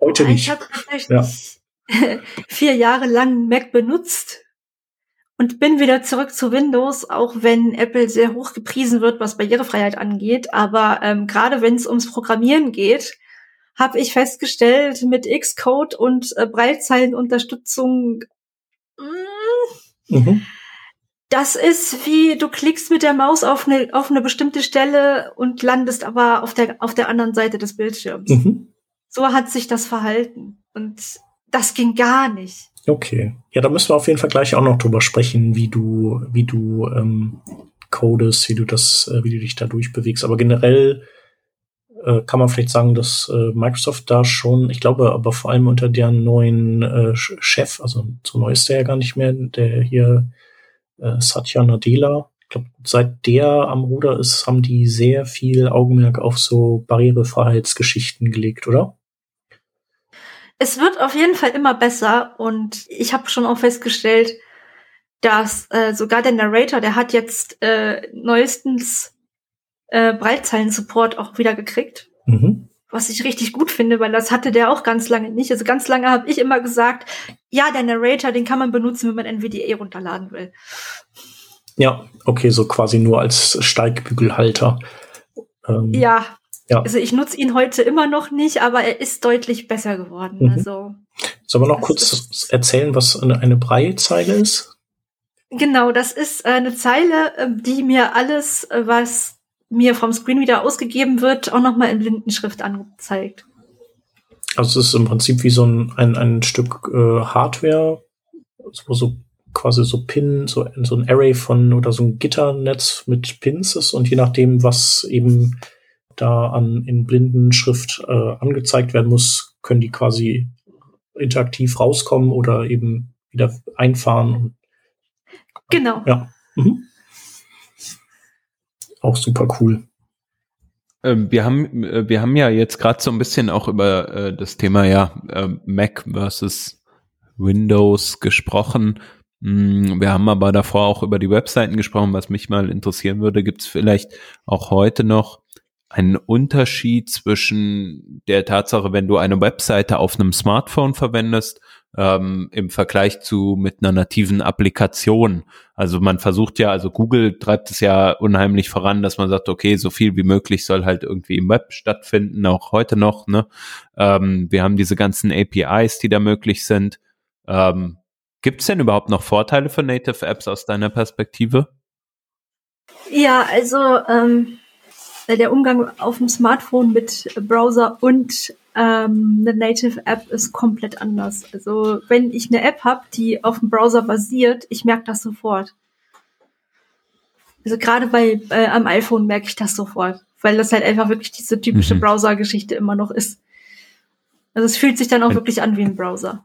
Heute nicht. Ich habe tatsächlich ja. vier Jahre lang Mac benutzt und bin wieder zurück zu Windows, auch wenn Apple sehr hoch gepriesen wird, was Barrierefreiheit angeht. Aber ähm, gerade wenn es ums Programmieren geht, habe ich festgestellt, mit Xcode und äh, Breitzeilenunterstützung mm, mhm das ist wie du klickst mit der Maus auf eine, auf eine bestimmte Stelle und landest aber auf der, auf der anderen Seite des Bildschirms. Mhm. So hat sich das verhalten. Und das ging gar nicht. Okay. Ja, da müssen wir auf jeden Fall gleich auch noch drüber sprechen, wie du, wie du ähm, codest, wie du das, äh, wie du dich da durchbewegst. Aber generell äh, kann man vielleicht sagen, dass äh, Microsoft da schon, ich glaube, aber vor allem unter deren neuen äh, Chef, also so neu ist der ja gar nicht mehr, der hier äh, Satya Nadella. Ich glaube, seit der am Ruder ist, haben die sehr viel Augenmerk auf so Barrierefreiheitsgeschichten gelegt, oder? Es wird auf jeden Fall immer besser und ich habe schon auch festgestellt, dass äh, sogar der Narrator, der hat jetzt äh, neuestens äh, Breitzeilen-Support auch wieder gekriegt. Mhm. Was ich richtig gut finde, weil das hatte der auch ganz lange nicht. Also ganz lange habe ich immer gesagt, ja, der Narrator, den kann man benutzen, wenn man NVDA runterladen will. Ja, okay, so quasi nur als Steigbügelhalter. Ähm, ja, ja, also ich nutze ihn heute immer noch nicht, aber er ist deutlich besser geworden. Mhm. Also, Sollen wir noch kurz erzählen, was eine, eine Breizeile ist? Genau, das ist eine Zeile, ähm, die mir alles, äh, was mir vom Screen wieder ausgegeben wird, auch nochmal in Blindenschrift angezeigt. Also es ist im Prinzip wie so ein, ein, ein Stück äh, Hardware, wo so quasi so Pin, so, so ein Array von oder so ein Gitternetz mit Pins ist und je nachdem, was eben da an in Blindenschrift äh, angezeigt werden muss, können die quasi interaktiv rauskommen oder eben wieder einfahren. Genau. Ja. Mhm. Auch super cool. Ähm, wir haben, äh, wir haben ja jetzt gerade so ein bisschen auch über äh, das Thema ja äh, Mac versus Windows gesprochen. Mm, wir haben aber davor auch über die Webseiten gesprochen, was mich mal interessieren würde. Gibt es vielleicht auch heute noch einen Unterschied zwischen der Tatsache, wenn du eine Webseite auf einem Smartphone verwendest ähm, im Vergleich zu mit einer nativen Applikation. Also man versucht ja, also Google treibt es ja unheimlich voran, dass man sagt, okay, so viel wie möglich soll halt irgendwie im Web stattfinden, auch heute noch. Ne? Ähm, wir haben diese ganzen APIs, die da möglich sind. Ähm, Gibt es denn überhaupt noch Vorteile für Native Apps aus deiner Perspektive? Ja, also ähm, der Umgang auf dem Smartphone mit Browser und ähm, eine Native App ist komplett anders. Also wenn ich eine App habe, die auf dem Browser basiert, ich merke das sofort. Also gerade bei äh, am iPhone merke ich das sofort, weil das halt einfach wirklich diese typische mhm. Browser-Geschichte immer noch ist. Also es fühlt sich dann auch wirklich an wie ein Browser.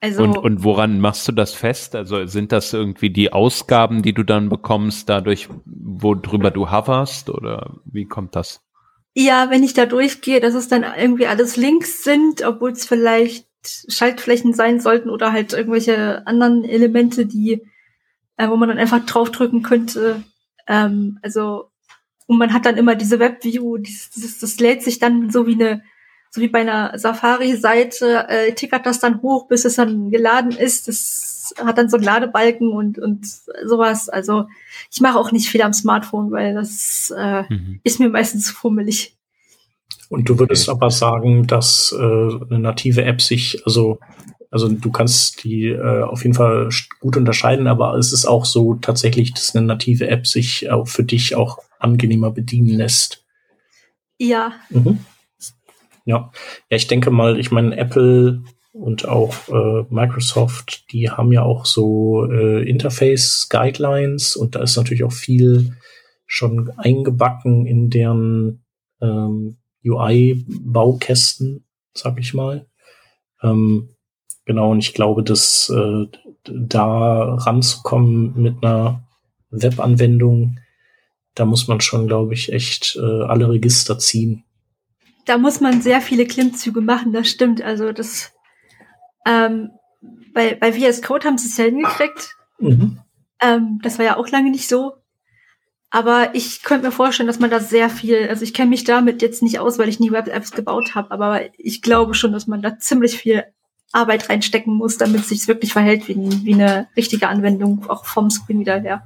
Also und, und woran machst du das fest? Also sind das irgendwie die Ausgaben, die du dann bekommst, dadurch, worüber du hoverst oder wie kommt das? Ja, wenn ich da durchgehe, dass es dann irgendwie alles Links sind, obwohl es vielleicht Schaltflächen sein sollten oder halt irgendwelche anderen Elemente, die, äh, wo man dann einfach draufdrücken könnte. Ähm, also, und man hat dann immer diese Webview, dieses, dieses, das lädt sich dann so wie eine so wie bei einer Safari-Seite, äh, tickert das dann hoch, bis es dann geladen ist. Das hat dann so einen Ladebalken und, und sowas. Also ich mache auch nicht viel am Smartphone, weil das äh, mhm. ist mir meistens fummelig. Und du würdest okay. aber sagen, dass äh, eine native App sich, also also du kannst die äh, auf jeden Fall gut unterscheiden, aber es ist auch so tatsächlich, dass eine native App sich auch für dich auch angenehmer bedienen lässt. Ja. Mhm. Ja, ja, ich denke mal, ich meine, Apple und auch äh, Microsoft, die haben ja auch so äh, Interface-Guidelines und da ist natürlich auch viel schon eingebacken in deren ähm, UI-Baukästen, sag ich mal. Ähm, genau, und ich glaube, dass äh, da ranzukommen mit einer Webanwendung, da muss man schon, glaube ich, echt äh, alle Register ziehen da muss man sehr viele Klimmzüge machen, das stimmt. Also das ähm, bei, bei VS Code haben sie es ja hingekriegt. Mhm. Ähm, das war ja auch lange nicht so. Aber ich könnte mir vorstellen, dass man da sehr viel, also ich kenne mich damit jetzt nicht aus, weil ich nie Web-Apps gebaut habe, aber ich glaube schon, dass man da ziemlich viel Arbeit reinstecken muss, damit es sich wirklich verhält wie, wie eine richtige Anwendung, auch vom Screen wieder her.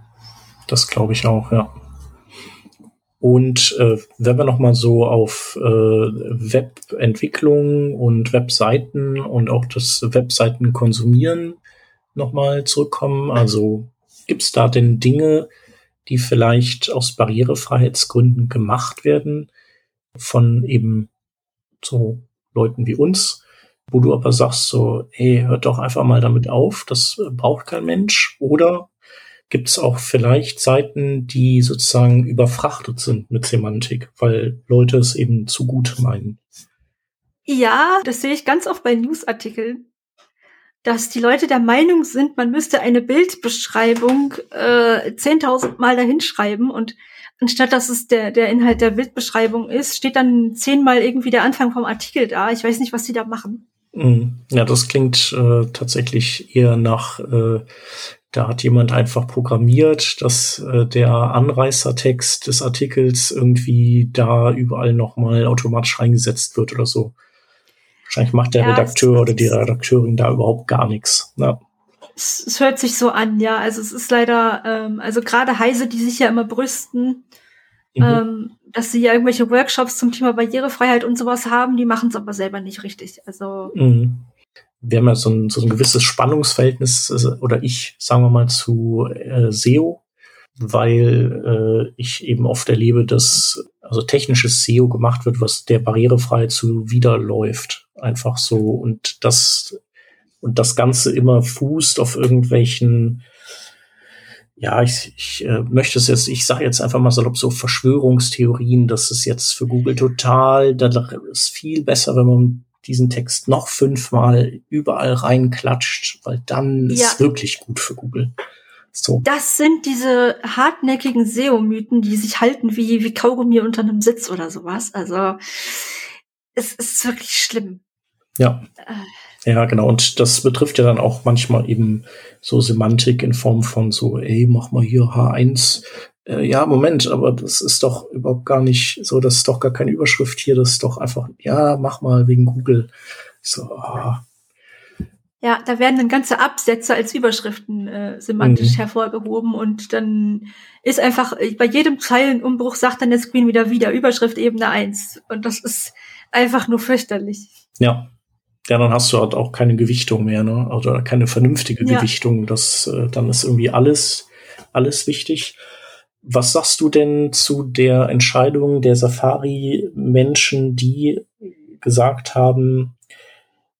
Das glaube ich auch, ja. Und äh, wenn wir nochmal so auf äh, Webentwicklung und Webseiten und auch das Webseiten konsumieren nochmal zurückkommen, also gibt es da denn Dinge, die vielleicht aus Barrierefreiheitsgründen gemacht werden von eben so Leuten wie uns, wo du aber sagst so, hey, hört doch einfach mal damit auf, das braucht kein Mensch. Oder gibt es auch vielleicht Seiten, die sozusagen überfrachtet sind mit Semantik, weil Leute es eben zu gut meinen. Ja, das sehe ich ganz oft bei Newsartikeln, dass die Leute der Meinung sind, man müsste eine Bildbeschreibung äh, 10.000 Mal dahinschreiben und anstatt dass es der, der Inhalt der Bildbeschreibung ist, steht dann zehnmal irgendwie der Anfang vom Artikel da. Ich weiß nicht, was sie da machen. Mhm. Ja, das klingt äh, tatsächlich eher nach äh, da hat jemand einfach programmiert, dass äh, der Anreißertext des Artikels irgendwie da überall nochmal automatisch reingesetzt wird oder so. Wahrscheinlich macht der ja, Redakteur oder die Redakteurin da überhaupt gar nichts. Ja. Es, es, hört sich so an, ja. Also es ist leider, ähm, also gerade Heise, die sich ja immer brüsten, mhm. ähm, dass sie ja irgendwelche Workshops zum Thema Barrierefreiheit und sowas haben, die machen es aber selber nicht richtig. Also mhm wir haben ja so ein, so ein gewisses Spannungsverhältnis, äh, oder ich, sagen wir mal, zu äh, SEO, weil äh, ich eben oft erlebe, dass also technisches SEO gemacht wird, was der Barrierefreiheit zuwiderläuft. Einfach so. Und das, und das Ganze immer fußt auf irgendwelchen ja, ich, ich äh, möchte es jetzt, ich sage jetzt einfach mal salopp so Verschwörungstheorien, dass es jetzt für Google total, da ist viel besser, wenn man diesen Text noch fünfmal überall reinklatscht, weil dann ja. ist wirklich gut für Google. So. Das sind diese hartnäckigen SEO-Mythen, die sich halten wie, wie Kaugummi unter einem Sitz oder sowas. Also, es ist wirklich schlimm. Ja. Äh. Ja, genau. Und das betrifft ja dann auch manchmal eben so Semantik in Form von so, ey, mach mal hier H1 äh, ja, Moment, aber das ist doch überhaupt gar nicht so, das ist doch gar keine Überschrift hier, das ist doch einfach, ja, mach mal wegen Google. So, oh. Ja, da werden dann ganze Absätze als Überschriften äh, semantisch mhm. hervorgehoben und dann ist einfach äh, bei jedem Zeilenumbruch sagt dann der Screen wieder wieder Überschrift Ebene 1 und das ist einfach nur fürchterlich. Ja. Ja, dann hast du halt auch keine Gewichtung mehr, ne? Oder keine vernünftige ja. Gewichtung. Das, äh, dann ist irgendwie alles, alles wichtig. Was sagst du denn zu der Entscheidung der Safari-Menschen, die gesagt haben,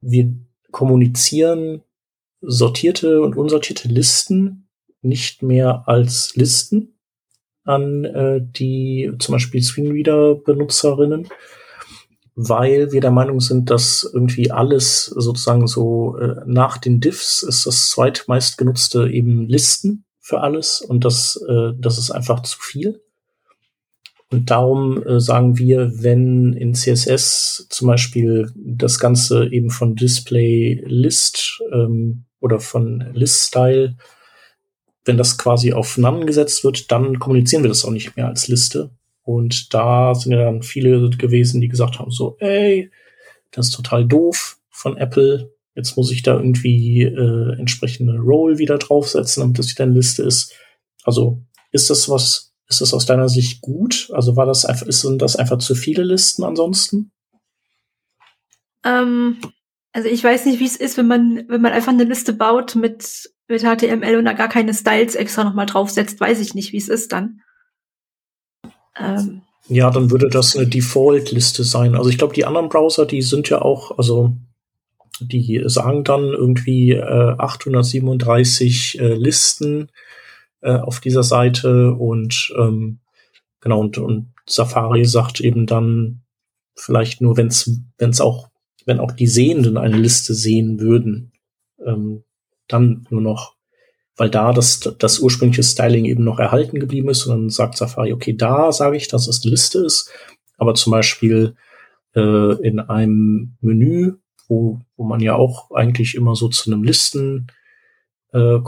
wir kommunizieren sortierte und unsortierte Listen nicht mehr als Listen an äh, die zum Beispiel Screenreader-Benutzerinnen, weil wir der Meinung sind, dass irgendwie alles sozusagen so äh, nach den Diffs ist das zweitmeist genutzte eben Listen für alles und das, äh, das ist einfach zu viel. Und darum äh, sagen wir, wenn in CSS zum Beispiel das Ganze eben von Display List ähm, oder von List Style, wenn das quasi auf None gesetzt wird, dann kommunizieren wir das auch nicht mehr als Liste. Und da sind ja dann viele gewesen, die gesagt haben, so, ey, das ist total doof von Apple. Jetzt muss ich da irgendwie äh, entsprechende Role wieder draufsetzen, damit das wieder eine Liste ist. Also ist das was, ist das aus deiner Sicht gut? Also war das einfach, ist, sind das einfach zu viele Listen ansonsten? Ähm, also ich weiß nicht, wie es ist, wenn man, wenn man einfach eine Liste baut mit, mit HTML und da gar keine Styles extra nochmal draufsetzt, weiß ich nicht, wie es ist dann. Ähm. Ja, dann würde das eine Default-Liste sein. Also ich glaube, die anderen Browser, die sind ja auch, also die sagen dann irgendwie äh, 837 äh, Listen äh, auf dieser Seite und ähm, genau und, und Safari sagt eben dann vielleicht nur, wenn es wenn es auch wenn auch die Sehenden eine Liste sehen würden, ähm, dann nur noch, weil da das das ursprüngliche Styling eben noch erhalten geblieben ist und dann sagt Safari, okay, da sage ich, dass es eine Liste ist, aber zum Beispiel äh, in einem Menü, wo, wo man ja auch eigentlich immer so zu einem Listen äh,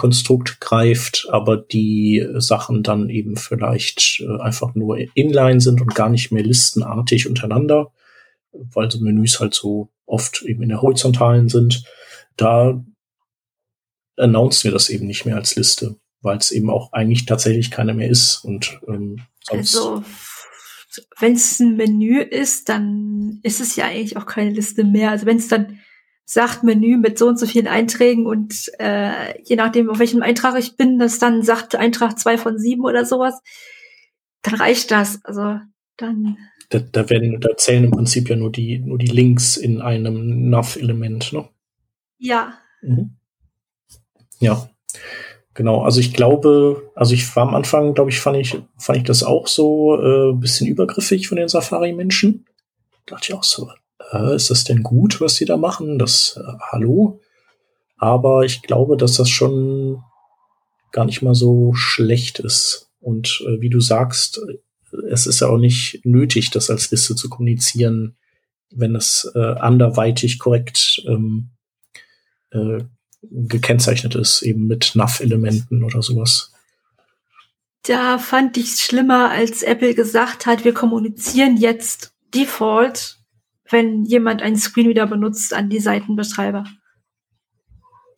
greift, aber die Sachen dann eben vielleicht äh, einfach nur inline sind und gar nicht mehr listenartig untereinander, weil so Menüs halt so oft eben in der horizontalen sind. Da announcen wir das eben nicht mehr als Liste, weil es eben auch eigentlich tatsächlich keine mehr ist und ähm, sonst also wenn es ein Menü ist, dann ist es ja eigentlich auch keine Liste mehr. Also wenn es dann sagt Menü mit so und so vielen Einträgen und äh, je nachdem, auf welchem Eintrag ich bin, das dann sagt Eintrag zwei von sieben oder sowas, dann reicht das. Also dann. Da, da werden, da zählen im Prinzip ja nur die, nur die Links in einem Nav-Element, ne? Ja. Mhm. Ja. Genau, also ich glaube, also ich war am Anfang, glaube ich, fand ich, fand ich das auch so äh, bisschen übergriffig von den Safari-Menschen. Dachte ich auch so, äh, ist das denn gut, was sie da machen? Das, äh, hallo? Aber ich glaube, dass das schon gar nicht mal so schlecht ist. Und äh, wie du sagst, es ist ja auch nicht nötig, das als Liste zu kommunizieren, wenn es äh, anderweitig korrekt ähm, äh, gekennzeichnet ist, eben mit NAV-Elementen oder sowas. Da fand ich es schlimmer, als Apple gesagt hat, wir kommunizieren jetzt Default wenn jemand einen Screenreader benutzt an die Seitenbetreiber.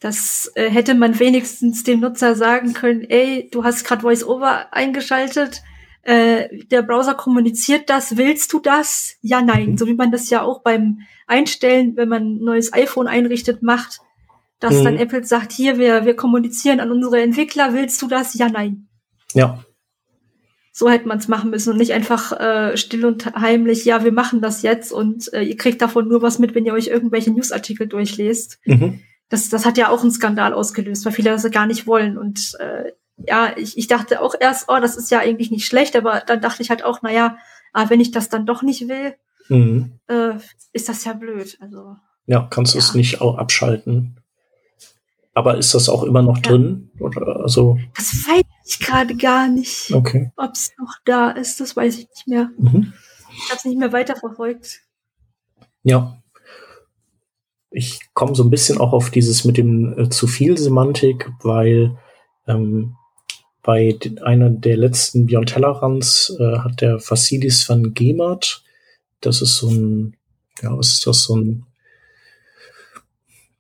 Das äh, hätte man wenigstens dem Nutzer sagen können, ey, du hast gerade VoiceOver eingeschaltet, äh, der Browser kommuniziert das, willst du das? Ja, nein. Mhm. So wie man das ja auch beim Einstellen, wenn man ein neues iPhone einrichtet, macht, dass mhm. dann Apple sagt, hier, wir, wir kommunizieren an unsere Entwickler, willst du das? Ja, nein. Ja. So hätte man es machen müssen und nicht einfach äh, still und heimlich, ja, wir machen das jetzt und äh, ihr kriegt davon nur was mit, wenn ihr euch irgendwelche Newsartikel durchlest. Mhm. Das, das hat ja auch einen Skandal ausgelöst, weil viele das gar nicht wollen. Und äh, ja, ich, ich dachte auch erst, oh, das ist ja eigentlich nicht schlecht, aber dann dachte ich halt auch, naja, ah, wenn ich das dann doch nicht will, mhm. äh, ist das ja blöd. Also, ja, kannst du ja. es nicht auch abschalten. Aber ist das auch immer noch ja. drin? Oder also? Das weiß ich gerade gar nicht. Okay. Ob es noch da ist, das weiß ich nicht mehr. Mhm. Ich habe es nicht mehr weiterverfolgt. Ja. Ich komme so ein bisschen auch auf dieses mit dem äh, zu viel Semantik, weil ähm, bei einer der letzten Beyond Tellerrands äh, hat der Vasilis van Gemert, das ist so ein, ja, was ist das, so ein,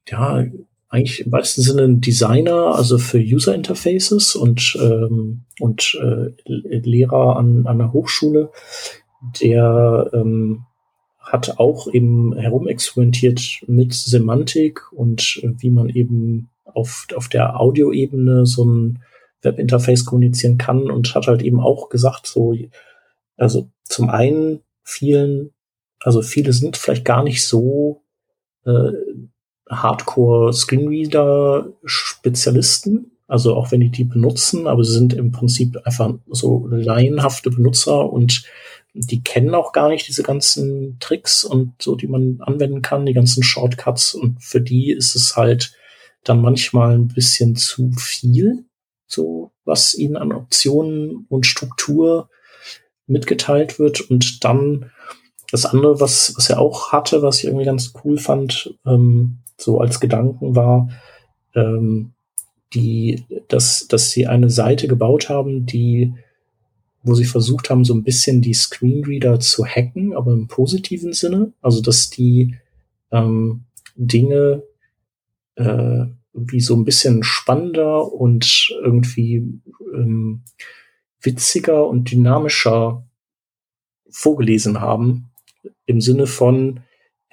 ja, eigentlich im weitesten Sinne ein Designer, also für User Interfaces und, ähm, und äh, Lehrer an, an der Hochschule, der ähm, hat auch eben herumexperimentiert mit Semantik und äh, wie man eben auf, auf der Audioebene so ein Webinterface kommunizieren kann und hat halt eben auch gesagt, so, also zum einen vielen, also viele sind vielleicht gar nicht so äh, Hardcore-Screenreader-Spezialisten, also auch wenn die die benutzen, aber sie sind im Prinzip einfach so laienhafte Benutzer und die kennen auch gar nicht diese ganzen Tricks und so, die man anwenden kann, die ganzen Shortcuts. Und für die ist es halt dann manchmal ein bisschen zu viel, so was ihnen an Optionen und Struktur mitgeteilt wird. Und dann das andere, was, was er auch hatte, was ich irgendwie ganz cool fand, ähm, so als Gedanken war, ähm, die, dass, dass sie eine Seite gebaut haben, die, wo sie versucht haben, so ein bisschen die Screenreader zu hacken, aber im positiven Sinne. Also, dass die ähm, Dinge äh, wie so ein bisschen spannender und irgendwie ähm, witziger und dynamischer vorgelesen haben. Im Sinne von,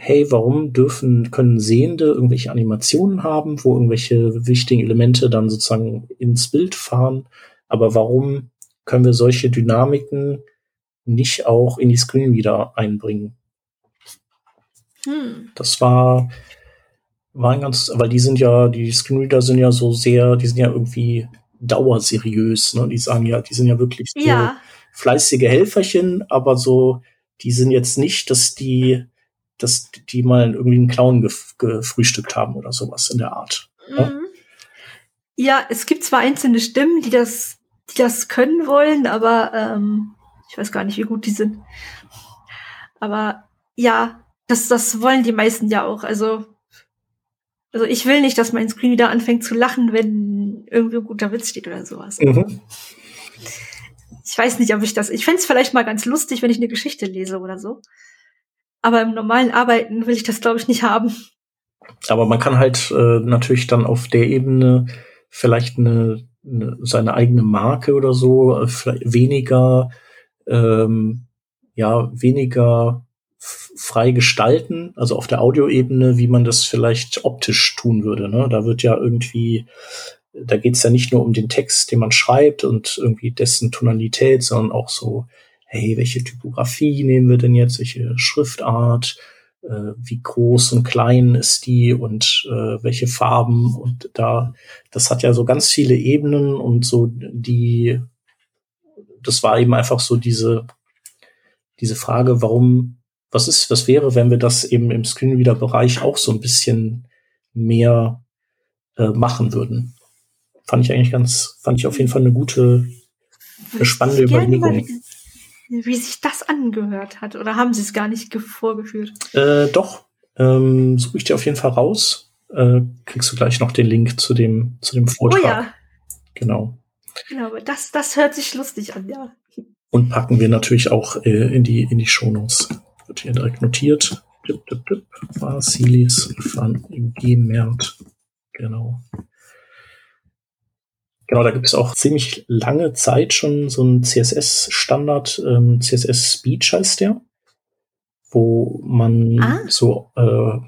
hey, warum dürfen, können Sehende irgendwelche Animationen haben, wo irgendwelche wichtigen Elemente dann sozusagen ins Bild fahren, aber warum können wir solche Dynamiken nicht auch in die Screen wieder einbringen? Hm. Das war, war ein ganz, weil die sind ja, die Screenreader sind ja so sehr, die sind ja irgendwie dauerseriös, ne? Die sagen ja, die sind ja wirklich so ja. fleißige Helferchen, aber so, die sind jetzt nicht, dass die, dass die mal irgendwie einen Clown gef gefrühstückt haben oder sowas in der Art. Ne? Mhm. Ja, es gibt zwar einzelne Stimmen, die das, die das können wollen, aber ähm, ich weiß gar nicht, wie gut die sind. Aber ja, das, das wollen die meisten ja auch. Also also ich will nicht, dass mein Screen wieder anfängt zu lachen, wenn irgendwie ein guter Witz steht oder sowas. Mhm. Ich weiß nicht, ob ich das. Ich fände es vielleicht mal ganz lustig, wenn ich eine Geschichte lese oder so. Aber im normalen Arbeiten will ich das, glaube ich, nicht haben. Aber man kann halt äh, natürlich dann auf der Ebene vielleicht eine, eine seine eigene Marke oder so, äh, weniger, ähm, ja, weniger frei gestalten, also auf der Audioebene, wie man das vielleicht optisch tun würde. Ne? Da wird ja irgendwie, da geht es ja nicht nur um den Text, den man schreibt und irgendwie dessen Tonalität, sondern auch so, hey, welche Typografie nehmen wir denn jetzt, welche Schriftart, äh, wie groß und klein ist die und äh, welche Farben und da, das hat ja so ganz viele Ebenen und so die, das war eben einfach so diese, diese Frage, warum was ist, was wäre, wenn wir das eben im Screenreader-Bereich auch so ein bisschen mehr äh, machen würden? Fand ich eigentlich ganz, fand ich auf jeden Fall eine gute, eine spannende Überlegung. Wie sich das angehört hat, oder haben Sie es gar nicht vorgeführt? Äh, doch, ähm, suche ich dir auf jeden Fall raus. Äh, kriegst du gleich noch den Link zu dem, zu dem Vortrag. Oh ja. Genau. Genau, aber das, das hört sich lustig an, ja. Und packen wir natürlich auch äh, in die, in die Shownotes. Wird hier direkt notiert. Tipp, tipp, tipp. Vasilis van Gemert. Genau. Genau, da gibt es auch ziemlich lange Zeit schon so einen CSS-Standard, ähm, CSS Speech heißt der, wo man ah. so äh,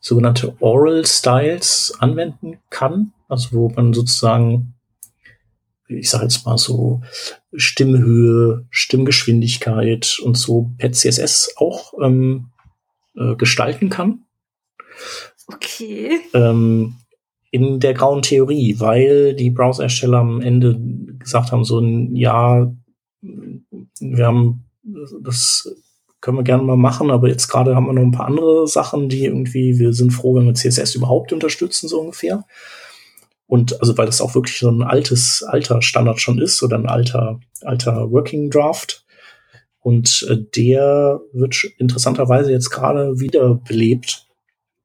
sogenannte Oral Styles anwenden kann, also wo man sozusagen ich sage jetzt mal so Stimmhöhe, Stimmgeschwindigkeit und so per CSS auch ähm, äh, gestalten kann. Okay. Ähm, in der grauen Theorie, weil die Browser-Ersteller am Ende gesagt haben, so ein ja, wir haben das können wir gerne mal machen, aber jetzt gerade haben wir noch ein paar andere Sachen, die irgendwie, wir sind froh, wenn wir CSS überhaupt unterstützen, so ungefähr. Und also weil das auch wirklich so ein altes, alter Standard schon ist oder ein alter, alter Working Draft. Und äh, der wird interessanterweise jetzt gerade wieder belebt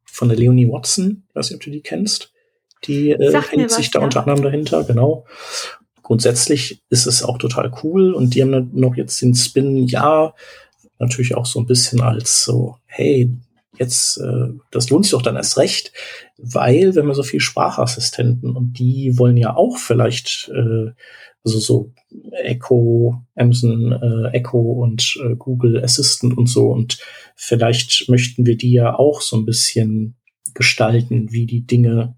von der Leonie Watson. Ich weiß nicht, ob du die kennst. Die äh, hängt sich da ja. unter anderem dahinter, genau. Grundsätzlich ist es auch total cool und die haben noch jetzt den Spin, ja, natürlich auch so ein bisschen als so, hey, jetzt, äh, das lohnt sich doch dann erst recht, weil wenn wir so viel Sprachassistenten und die wollen ja auch vielleicht, äh, also so Echo, Amazon äh, Echo und äh, Google Assistant und so und vielleicht möchten wir die ja auch so ein bisschen gestalten, wie die Dinge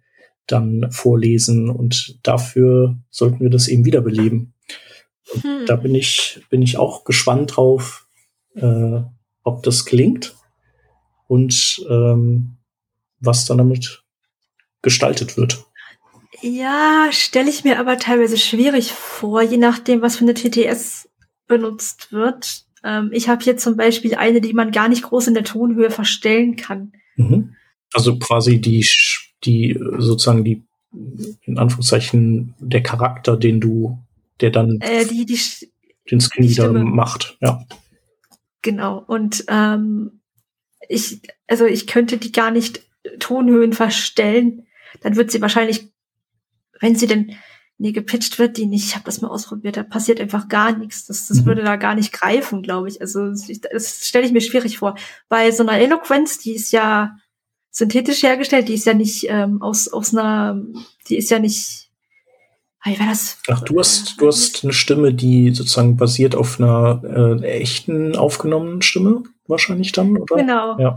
dann vorlesen und dafür sollten wir das eben wiederbeleben. Hm. Da bin ich, bin ich auch gespannt drauf, äh, ob das klingt und ähm, was dann damit gestaltet wird. Ja, stelle ich mir aber teilweise schwierig vor, je nachdem, was für eine TTS benutzt wird. Ähm, ich habe hier zum Beispiel eine, die man gar nicht groß in der Tonhöhe verstellen kann. Mhm. Also quasi die, die sozusagen die in Anführungszeichen der Charakter, den du, der dann äh, die, die, den Screen wieder macht, ja. Genau. Und ähm, ich, also ich könnte die gar nicht Tonhöhen verstellen. Dann wird sie wahrscheinlich, wenn sie denn nee, gepitcht wird die nicht. Ich habe das mal ausprobiert, da passiert einfach gar nichts. Das, das mhm. würde da gar nicht greifen, glaube ich. Also das, das stelle ich mir schwierig vor. Bei so einer Eloquenz, die ist ja synthetisch hergestellt, die ist ja nicht ähm, aus, aus einer, die ist ja nicht. Wie war das? Ach, du hast, du hast eine Stimme, die sozusagen basiert auf einer äh, echten aufgenommenen Stimme, wahrscheinlich dann, oder? Genau. Ja.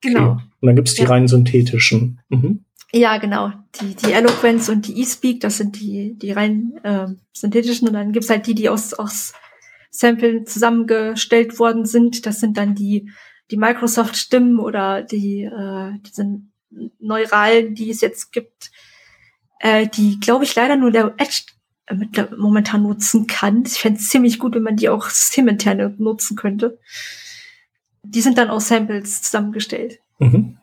Genau. Und dann gibt's die ja. rein synthetischen. Mhm. Ja, genau. Die, die Eloquence und die eSpeak, das sind die, die rein äh, synthetischen. Und dann gibt's halt die, die aus, aus Samplen zusammengestellt worden sind. Das sind dann die, die Microsoft-Stimmen oder die, äh, die sind neuralen, die es jetzt gibt, äh, die, glaube ich, leider nur der Edge äh, momentan nutzen kann. Ich fände es ziemlich gut, wenn man die auch systeminterne nutzen könnte. Die sind dann aus Samples zusammengestellt. Mhm.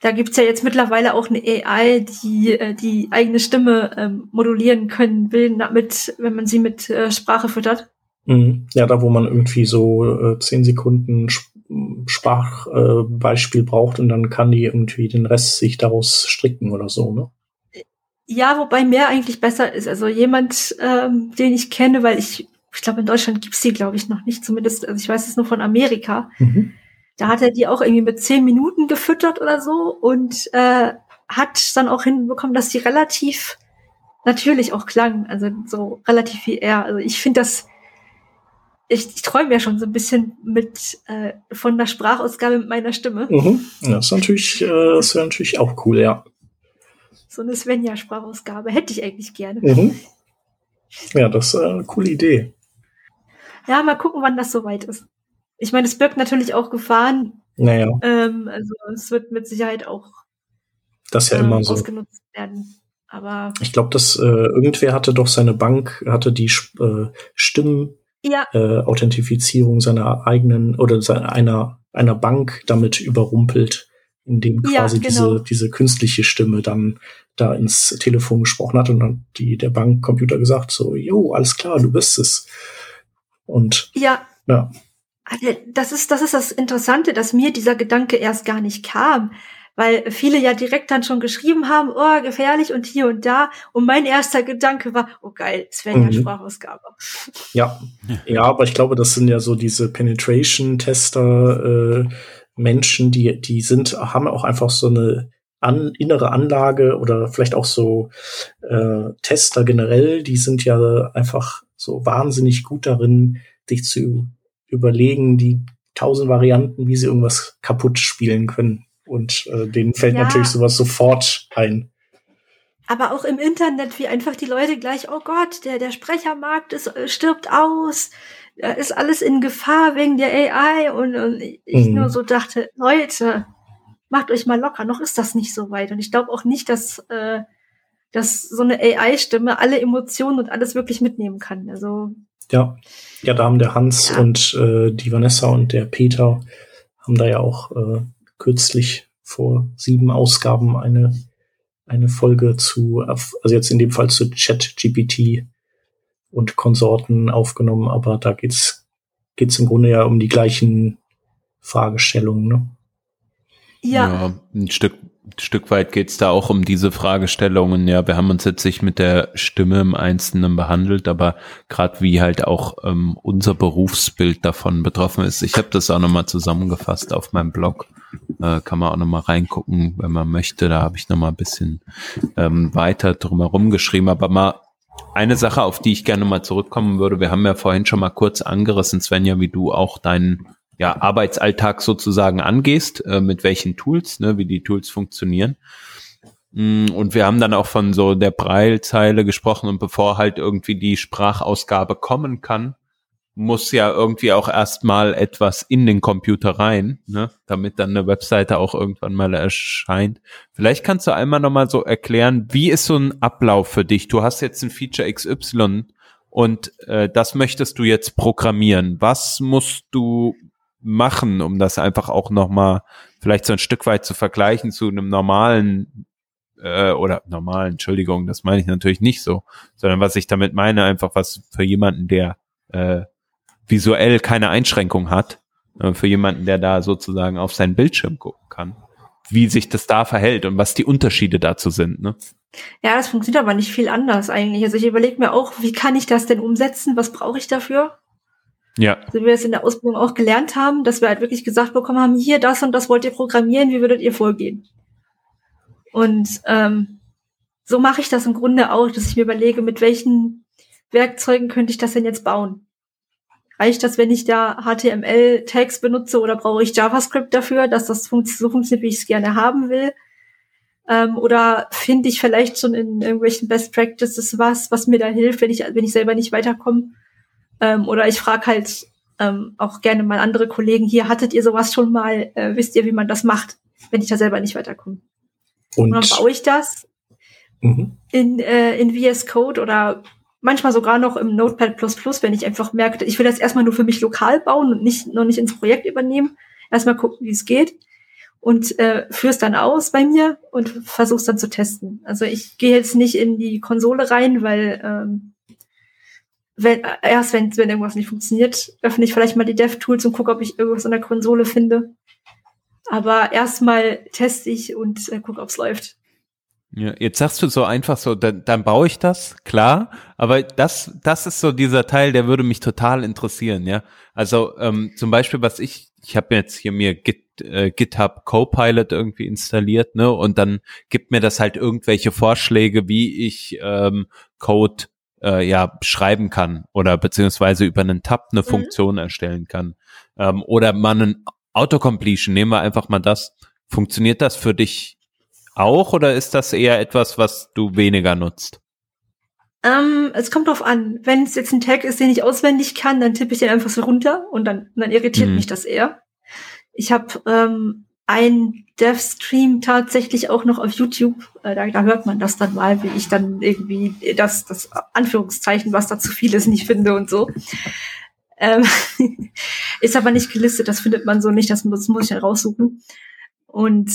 Da gibt's ja jetzt mittlerweile auch eine AI, die äh, die eigene Stimme ähm, modulieren können will, mit, wenn man sie mit äh, Sprache füttert. Mhm. Ja, da wo man irgendwie so äh, zehn Sekunden Sprachbeispiel äh, braucht und dann kann die irgendwie den Rest sich daraus stricken oder so, ne? Ja, wobei mehr eigentlich besser ist. Also jemand, ähm, den ich kenne, weil ich, ich glaube, in Deutschland gibt's die, glaube ich, noch nicht. Zumindest, also ich weiß es nur von Amerika. Mhm. Da hat er die auch irgendwie mit zehn Minuten gefüttert oder so und äh, hat dann auch hinbekommen, dass die relativ natürlich auch klang, also so relativ wie er. Also ich finde das, ich, ich träume ja schon so ein bisschen mit äh, von der Sprachausgabe mit meiner Stimme. Mhm. Das ist natürlich, äh, das wäre natürlich auch cool, ja. So eine Svenja-Sprachausgabe hätte ich eigentlich gerne. Mhm. Ja, das ist eine coole Idee. Ja, mal gucken, wann das soweit ist. Ich meine, es birgt natürlich auch Gefahren. Naja. Ähm, also es wird mit Sicherheit auch das ja ähm, immer so ausgenutzt werden. Aber ich glaube, dass äh, irgendwer hatte doch seine Bank hatte die äh, Stimmen ja. äh, Authentifizierung seiner eigenen oder seiner, einer einer Bank damit überrumpelt, indem quasi ja, genau. diese diese künstliche Stimme dann da ins Telefon gesprochen hat und dann die der Bankcomputer gesagt so, jo, alles klar, du bist es. Und ja, ja. Also, das ist, das ist das Interessante, dass mir dieser Gedanke erst gar nicht kam, weil viele ja direkt dann schon geschrieben haben, oh, gefährlich und hier und da. Und mein erster Gedanke war, oh geil, Sven ja mhm. Sprachausgabe. Ja, ja, aber ich glaube, das sind ja so diese Penetration-Tester, äh, Menschen, die, die sind, haben auch einfach so eine an, innere Anlage oder vielleicht auch so äh, Tester generell, die sind ja einfach so wahnsinnig gut darin, dich zu überlegen die tausend Varianten, wie sie irgendwas kaputt spielen können. Und äh, denen fällt ja. natürlich sowas sofort ein. Aber auch im Internet, wie einfach die Leute gleich, oh Gott, der, der Sprechermarkt ist, äh, stirbt aus, da ist alles in Gefahr wegen der AI. Und, und ich mhm. nur so dachte, Leute, macht euch mal locker, noch ist das nicht so weit. Und ich glaube auch nicht, dass, äh, dass so eine AI-Stimme alle Emotionen und alles wirklich mitnehmen kann. Also ja, ja, da haben der Hans ja. und äh, die Vanessa und der Peter haben da ja auch äh, kürzlich vor sieben Ausgaben eine eine Folge zu, also jetzt in dem Fall zu Chat-GPT und Konsorten aufgenommen, aber da geht's geht's im Grunde ja um die gleichen Fragestellungen, ne? Ja. ja ein Stück Stück weit geht's da auch um diese Fragestellungen. Ja, wir haben uns jetzt nicht mit der Stimme im Einzelnen behandelt, aber gerade wie halt auch ähm, unser Berufsbild davon betroffen ist. Ich habe das auch nochmal zusammengefasst auf meinem Blog. Äh, kann man auch nochmal reingucken, wenn man möchte. Da habe ich nochmal ein bisschen ähm, weiter drumherum geschrieben. Aber mal eine Sache, auf die ich gerne mal zurückkommen würde. Wir haben ja vorhin schon mal kurz angerissen, Svenja, wie du auch deinen ja, Arbeitsalltag sozusagen angehst, äh, mit welchen Tools, ne, wie die Tools funktionieren. Mm, und wir haben dann auch von so der Breilzeile gesprochen und bevor halt irgendwie die Sprachausgabe kommen kann, muss ja irgendwie auch erstmal etwas in den Computer rein, ne, damit dann eine Webseite auch irgendwann mal erscheint. Vielleicht kannst du einmal nochmal so erklären, wie ist so ein Ablauf für dich? Du hast jetzt ein Feature XY und äh, das möchtest du jetzt programmieren. Was musst du machen, um das einfach auch nochmal vielleicht so ein Stück weit zu vergleichen zu einem normalen äh, oder normalen, Entschuldigung, das meine ich natürlich nicht so, sondern was ich damit meine, einfach was für jemanden, der äh, visuell keine Einschränkung hat, äh, für jemanden, der da sozusagen auf seinen Bildschirm gucken kann, wie sich das da verhält und was die Unterschiede dazu sind. Ne? Ja, das funktioniert aber nicht viel anders eigentlich. Also ich überlege mir auch, wie kann ich das denn umsetzen? Was brauche ich dafür? Ja. So wie wir es in der Ausbildung auch gelernt haben, dass wir halt wirklich gesagt bekommen haben, hier, das und das wollt ihr programmieren, wie würdet ihr vorgehen? Und ähm, so mache ich das im Grunde auch, dass ich mir überlege, mit welchen Werkzeugen könnte ich das denn jetzt bauen? Reicht das, wenn ich da HTML-Tags benutze oder brauche ich JavaScript dafür, dass das fun so funktioniert, wie ich es gerne haben will? Ähm, oder finde ich vielleicht schon in irgendwelchen Best Practices was, was mir da hilft, wenn ich, wenn ich selber nicht weiterkomme? Ähm, oder ich frage halt ähm, auch gerne mal andere Kollegen, hier hattet ihr sowas schon mal, äh, wisst ihr, wie man das macht, wenn ich da selber nicht weiterkomme? Und, Und dann baue ich das mhm. in, äh, in VS Code oder manchmal sogar noch im Notepad++, wenn ich einfach merke, ich will das erstmal nur für mich lokal bauen und nicht noch nicht ins Projekt übernehmen. Erstmal gucken, wie es geht und äh, führe es dann aus bei mir und versuche es dann zu testen. Also ich gehe jetzt nicht in die Konsole rein, weil ähm, wenn, erst wenn, wenn irgendwas nicht funktioniert, öffne ich vielleicht mal die DevTools und gucke, ob ich irgendwas in der Konsole finde. Aber erstmal teste ich und äh, gucke, ob es läuft. Ja, jetzt sagst du so einfach so, dann, dann baue ich das, klar, aber das, das ist so dieser Teil, der würde mich total interessieren, ja. Also ähm, zum Beispiel, was ich, ich habe jetzt hier mir Git, äh, GitHub Copilot irgendwie installiert, ne, und dann gibt mir das halt irgendwelche Vorschläge, wie ich ähm, Code äh, ja schreiben kann oder beziehungsweise über einen Tab eine mhm. Funktion erstellen kann. Ähm, oder man einen Autocompletion, nehmen wir einfach mal das. Funktioniert das für dich auch oder ist das eher etwas, was du weniger nutzt? Ähm, es kommt drauf an. Wenn es jetzt ein Tag ist, den ich auswendig kann, dann tippe ich den einfach so runter und dann, dann irritiert mhm. mich das eher. Ich habe ähm, ein Dev-Stream tatsächlich auch noch auf YouTube. Äh, da, da hört man das dann mal, wie ich dann irgendwie das, das Anführungszeichen, was da zu viel ist, nicht finde und so. Ähm, ist aber nicht gelistet, das findet man so nicht, das, das muss ich dann raussuchen. Und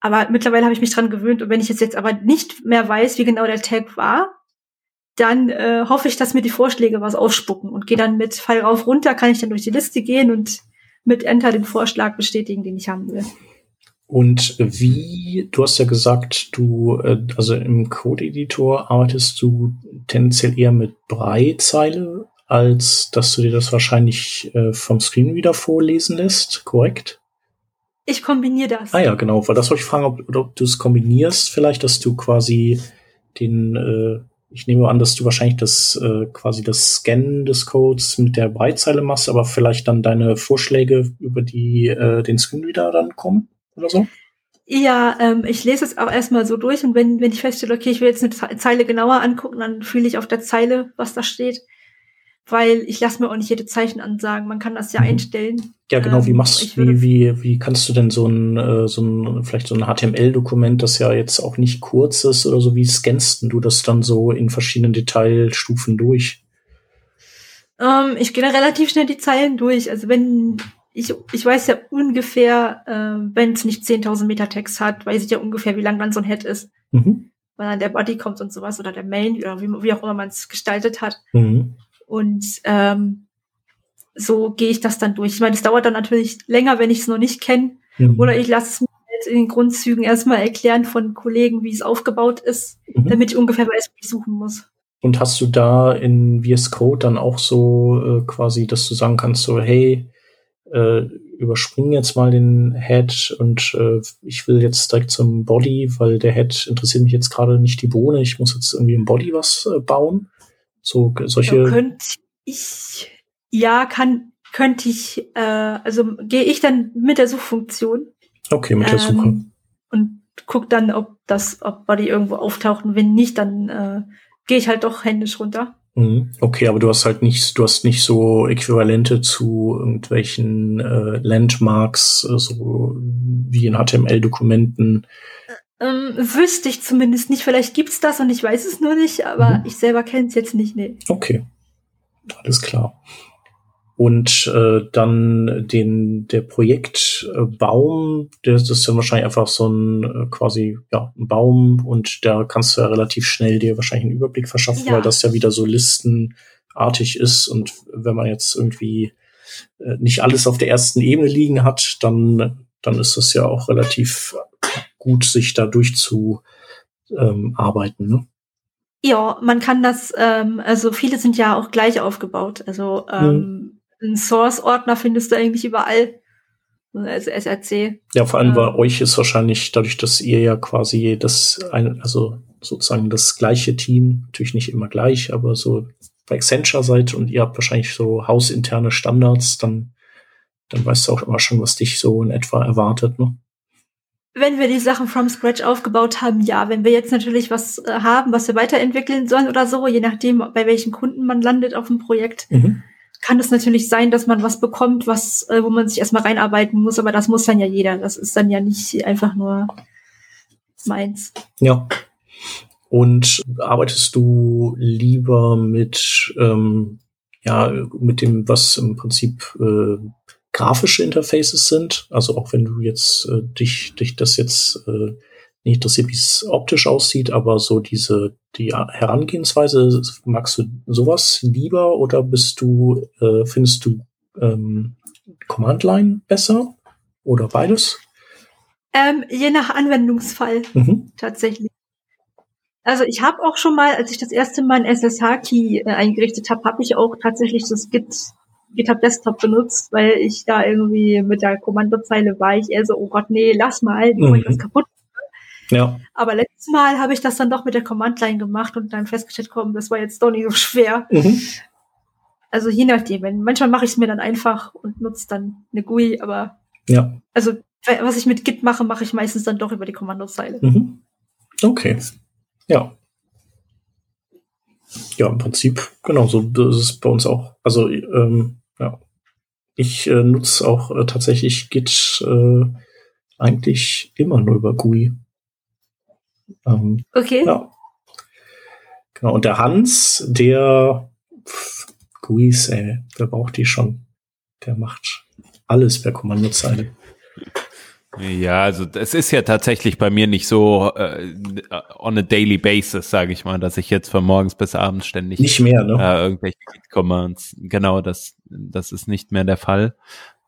aber mittlerweile habe ich mich dran gewöhnt und wenn ich jetzt, aber nicht mehr weiß, wie genau der Tag war, dann äh, hoffe ich, dass mir die Vorschläge was ausspucken und gehe dann mit Fall rauf runter, kann ich dann durch die Liste gehen und mit Enter den Vorschlag bestätigen, den ich haben will. Und wie, du hast ja gesagt, du, äh, also im Code-Editor arbeitest du tendenziell eher mit Brei-Zeile, als dass du dir das wahrscheinlich äh, vom Screen wieder vorlesen lässt, korrekt? Ich kombiniere das. Ah ja, genau, weil das wollte ich fragen, ob, ob du es kombinierst, vielleicht, dass du quasi den äh, ich nehme an, dass du wahrscheinlich das äh, quasi das Scannen des Codes mit der Breitzeile machst, aber vielleicht dann deine Vorschläge über die äh, den Screenreader dann kommen oder so? Ja, ähm, ich lese es auch erstmal so durch und wenn, wenn ich feststelle, okay, ich will jetzt eine Zeile genauer angucken, dann fühle ich auf der Zeile, was da steht weil ich lasse mir auch nicht jede Zeichen ansagen. Man kann das ja mhm. einstellen. Ja, genau. Wie ähm, machst du, wie, wie, wie kannst du denn so ein, äh, so ein, vielleicht so ein HTML-Dokument, das ja jetzt auch nicht kurz ist oder so, wie scannst du das dann so in verschiedenen Detailstufen durch? Ähm, ich gehe da relativ schnell die Zeilen durch. Also wenn ich, ich weiß ja ungefähr, äh, wenn es nicht 10.000 Meter Text hat, weiß ich ja ungefähr, wie lang dann so ein Head ist. Mhm. Weil dann der Body kommt und sowas oder der Main oder wie, wie auch immer man es gestaltet hat. Mhm. Und ähm, so gehe ich das dann durch. Ich meine, es dauert dann natürlich länger, wenn ich es noch nicht kenne. Mhm. Oder ich lasse es mir halt in den Grundzügen erstmal erklären von Kollegen, wie es aufgebaut ist, mhm. damit ich ungefähr weiß, wie ich suchen muss. Und hast du da in VS Code dann auch so äh, quasi, dass du sagen kannst, so, hey, äh, überspring jetzt mal den Head und äh, ich will jetzt direkt zum Body, weil der Head interessiert mich jetzt gerade nicht die Bohne, ich muss jetzt irgendwie im Body was äh, bauen. So solche. Ja, könnte ich, ja, kann, könnte ich, äh, also gehe ich dann mit der Suchfunktion. Okay, mit der ähm, Suche. Und guck dann, ob das, ob Body irgendwo auftaucht. Und wenn nicht, dann äh, gehe ich halt doch händisch runter. Mhm. Okay, aber du hast halt nicht, du hast nicht so Äquivalente zu irgendwelchen äh, Landmarks, äh, so wie in HTML-Dokumenten, Ähm, wüsste ich zumindest nicht. Vielleicht gibt's das und ich weiß es nur nicht, aber mhm. ich selber kenne es jetzt nicht. Nee. Okay. Alles klar. Und äh, dann den der Projektbaum, das ist dann wahrscheinlich einfach so ein äh, quasi ja ein Baum und da kannst du ja relativ schnell dir wahrscheinlich einen Überblick verschaffen, ja. weil das ja wieder so listenartig ist und wenn man jetzt irgendwie äh, nicht alles auf der ersten Ebene liegen hat, dann dann ist es ja auch relativ gut, sich da durchzuarbeiten. Ähm, arbeiten, ne? Ja, man kann das, ähm, also viele sind ja auch gleich aufgebaut. Also ähm, mhm. einen Source-Ordner findest du eigentlich überall. Also SRC. Ja, vor allem ähm, bei euch ist wahrscheinlich dadurch, dass ihr ja quasi das, ein, also sozusagen das gleiche Team, natürlich nicht immer gleich, aber so bei Accenture seid und ihr habt wahrscheinlich so hausinterne Standards, dann, dann weißt du auch immer schon, was dich so in etwa erwartet, ne? Wenn wir die Sachen from scratch aufgebaut haben, ja. Wenn wir jetzt natürlich was äh, haben, was wir weiterentwickeln sollen oder so, je nachdem, bei welchen Kunden man landet auf dem Projekt, mhm. kann es natürlich sein, dass man was bekommt, was, äh, wo man sich erstmal reinarbeiten muss, aber das muss dann ja jeder. Das ist dann ja nicht einfach nur meins. Ja. Und arbeitest du lieber mit, ähm, ja, mit dem, was im Prinzip äh, grafische Interfaces sind. Also auch wenn du jetzt äh, dich, dich das jetzt äh, nicht interessiert, wie es optisch aussieht, aber so diese die Herangehensweise, magst du sowas lieber oder bist du, äh, findest du ähm, Command Line besser oder beides? Ähm, je nach Anwendungsfall mhm. tatsächlich. Also ich habe auch schon mal, als ich das erste Mal ein SSH-Key äh, eingerichtet habe, habe ich auch tatsächlich das Git GitHub Desktop benutzt, weil ich da irgendwie mit der Kommandozeile war ich eher so, oh Gott, nee, lass mal, bevor mhm. ich was kaputt ja. Aber letztes Mal habe ich das dann doch mit der Command-Line gemacht und dann festgestellt, komm, das war jetzt doch nicht so schwer. Mhm. Also je nachdem, wenn, manchmal mache ich es mir dann einfach und nutze dann eine GUI, aber ja. also was ich mit Git mache, mache ich meistens dann doch über die Kommandozeile. Mhm. Okay. Ja. Ja, im Prinzip, genau, so das ist bei uns auch. Also ähm, ja. Ich äh, nutze auch äh, tatsächlich Git äh, eigentlich immer nur über GUI. Ähm, okay. Ja. Genau. Und der Hans, der pff, GUIs, ey, der braucht die schon. Der macht alles per Kommandozeile. Ja, also es ist ja tatsächlich bei mir nicht so äh, on a daily basis, sage ich mal, dass ich jetzt von morgens bis abends ständig nicht mehr, ne? Äh, irgendwelche Commands. Genau, das das ist nicht mehr der Fall.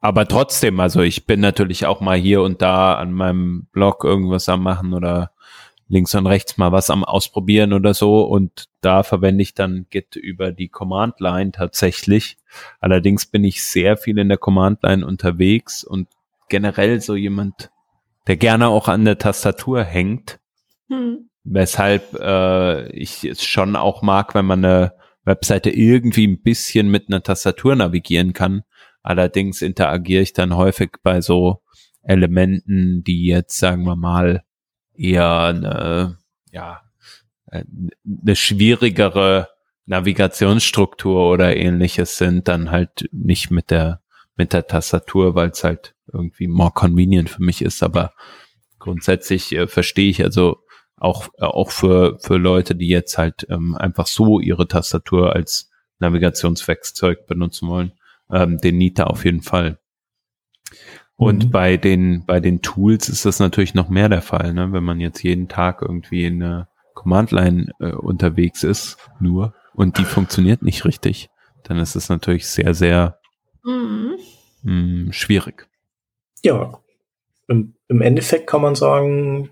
Aber trotzdem, also ich bin natürlich auch mal hier und da an meinem Blog irgendwas am machen oder links und rechts mal was am ausprobieren oder so und da verwende ich dann Git über die Command Line tatsächlich. Allerdings bin ich sehr viel in der Command Line unterwegs und generell so jemand, der gerne auch an der Tastatur hängt. Hm. Weshalb äh, ich es schon auch mag, wenn man eine Webseite irgendwie ein bisschen mit einer Tastatur navigieren kann. Allerdings interagiere ich dann häufig bei so Elementen, die jetzt, sagen wir mal, eher eine, ja, eine schwierigere Navigationsstruktur oder ähnliches sind, dann halt nicht mit der mit der Tastatur, weil es halt irgendwie more convenient für mich ist. Aber grundsätzlich äh, verstehe ich also auch, äh, auch für, für Leute, die jetzt halt ähm, einfach so ihre Tastatur als Navigationswerkzeug benutzen wollen, ähm, den Nita auf jeden Fall. Und mhm. bei den, bei den Tools ist das natürlich noch mehr der Fall, ne? wenn man jetzt jeden Tag irgendwie in der Command-Line äh, unterwegs ist, nur, und die funktioniert nicht richtig, dann ist es natürlich sehr, sehr mhm. mh, mm, schwierig. Ja, im, im Endeffekt kann man sagen,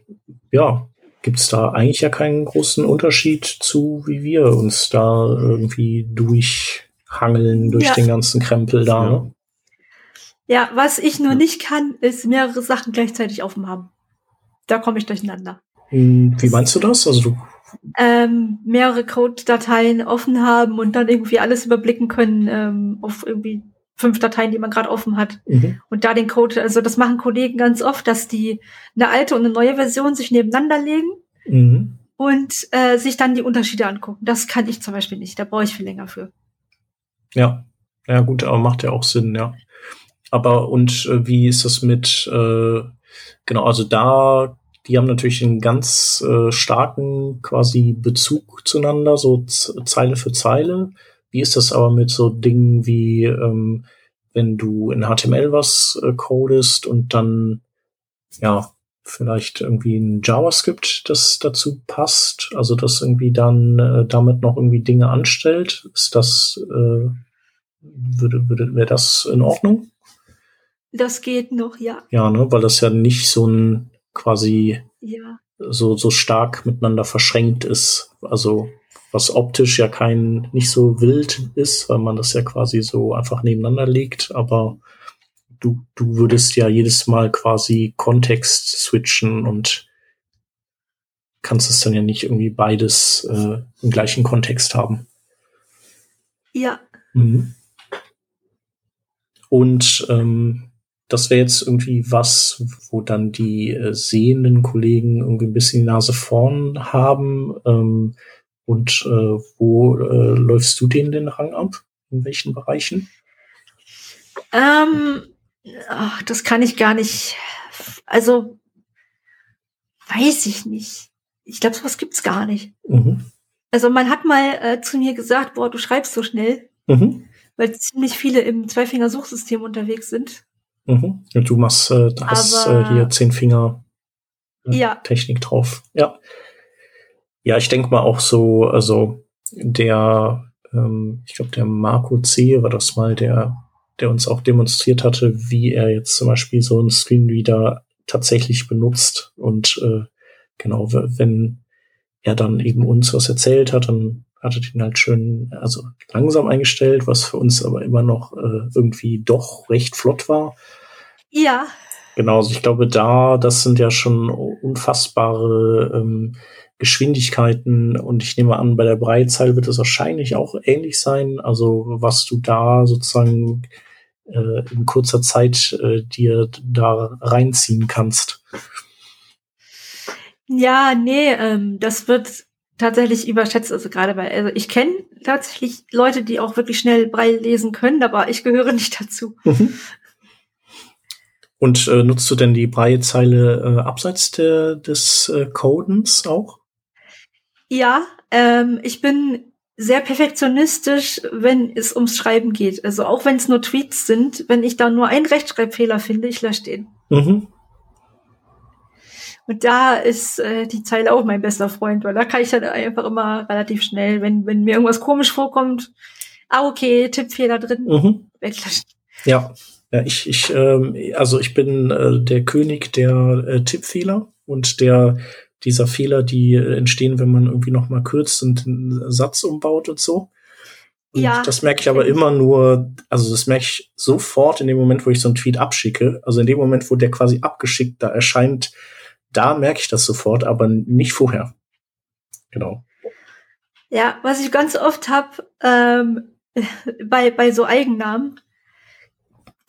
ja, gibt es da eigentlich ja keinen großen Unterschied zu, wie wir uns da irgendwie durchhangeln durch ja. den ganzen Krempel da. Ja. Ne? ja, was ich nur nicht kann, ist mehrere Sachen gleichzeitig offen haben. Da komme ich durcheinander. Hm, wie meinst du das? Also du ähm, mehrere Code-Dateien offen haben und dann irgendwie alles überblicken können ähm, auf irgendwie fünf Dateien, die man gerade offen hat. Mhm. Und da den Code, also das machen Kollegen ganz oft, dass die eine alte und eine neue Version sich nebeneinander legen mhm. und äh, sich dann die Unterschiede angucken. Das kann ich zum Beispiel nicht. Da brauche ich viel länger für. Ja, ja gut, aber macht ja auch Sinn, ja. Aber und äh, wie ist das mit, äh, genau, also da die haben natürlich einen ganz äh, starken quasi Bezug zueinander, so Zeile für Zeile. Wie ist das aber mit so Dingen wie, ähm, wenn du in HTML was äh, codest und dann, ja, vielleicht irgendwie ein JavaScript, das dazu passt, also das irgendwie dann äh, damit noch irgendwie Dinge anstellt, ist das, äh, würde, würde, wäre das in Ordnung? Das geht noch, ja. Ja, ne, weil das ja nicht so ein quasi ja. so, so stark miteinander verschränkt ist. Also was optisch ja kein nicht so wild ist, weil man das ja quasi so einfach nebeneinander legt, aber du, du würdest ja jedes Mal quasi Kontext switchen und kannst es dann ja nicht irgendwie beides äh, im gleichen Kontext haben. Ja. Mhm. Und ähm, das wäre jetzt irgendwie was, wo dann die äh, sehenden Kollegen irgendwie ein bisschen die Nase vorn haben. Ähm, und äh, wo äh, läufst du denen den Rang ab? In welchen Bereichen? Ähm, ach, das kann ich gar nicht. Also weiß ich nicht. Ich glaube, sowas gibt's gar nicht. Mhm. Also man hat mal äh, zu mir gesagt, boah, du schreibst so schnell, Mhm. weil ziemlich viele im Zweifinger-Suchsystem unterwegs sind. Mhm. Und du machst, äh, hast äh, Aber- hier zehn Finger äh, Ja. Technik drauf. Ja. Ja, ich denke mal auch so, also der, ähm, ich glaube, der Marco C. war das mal, der, der uns auch demonstriert hatte, wie er jetzt zum Beispiel so einen Screenreader tatsächlich benutzt. Und äh, genau, wenn er dann eben uns was erzählt hat, dann hat er den halt schön, also langsam eingestellt, was für uns aber immer noch äh, irgendwie doch recht flott war. Ja, Genau, also ich glaube, da, das sind ja schon unfassbare ähm, Geschwindigkeiten und ich nehme an, bei der Breitzeile wird es wahrscheinlich auch ähnlich sein. Also was du da sozusagen äh, in kurzer Zeit äh, dir da reinziehen kannst. ja, nee, ähm, das wird tatsächlich überschätzt. Also gerade bei, also ich kenne tatsächlich Leute, die auch wirklich schnell Braille lesen können, aber ich gehöre nicht dazu. Und äh, nutzt du denn die Breitzeile äh, abseits der, des äh, Codens auch? Ja, ähm, ich bin sehr perfektionistisch, wenn es ums Schreiben geht. Also auch wenn es nur Tweets sind, wenn ich da nur einen Rechtschreibfehler finde, ich lösche den. Mhm. Und da ist äh, die Zeile auch mein bester Freund, weil da kann ich dann einfach immer relativ schnell, wenn, wenn mir irgendwas komisch vorkommt, ah, okay, Tippfehler drin, Mhm. weglöschen. Ja, ja ich, ich, ähm, also ich bin äh, der König der äh, Tippfehler und der dieser Fehler, die äh, entstehen, wenn man irgendwie noch mal kürzt und einen Satz umbaut und so. Und Ja, das merke ich aber immer nur, also das merke ich sofort in dem Moment, wo ich so einen Tweet abschicke. Also in dem Moment, wo der quasi abgeschickt da erscheint, da merke ich das sofort, aber nicht vorher. Genau. Ja, was ich ganz oft hab ähm, bei, bei so Eigennamen,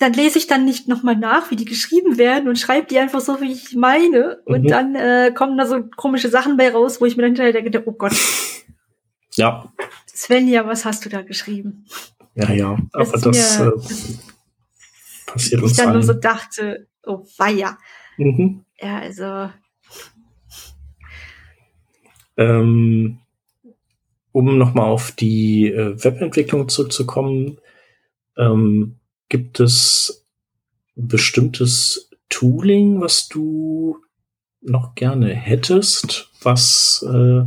dann lese ich dann nicht nochmal nach, wie die geschrieben werden und schreibe die einfach so, wie ich meine. Und Mhm. dann äh, kommen da so komische Sachen bei raus, wo ich mir dann hinterher denke, oh Gott, Ja, Svenja, was hast du da geschrieben? ja, ja. Das Aber das mir- äh, passiert Ich uns dann nur allen. so dachte, oh weia. mhm. Ja, also, Ähm, um nochmal auf die äh, Webentwicklung zurückzukommen, ähm, gibt es bestimmtes Tooling, was du noch gerne hättest, was, äh,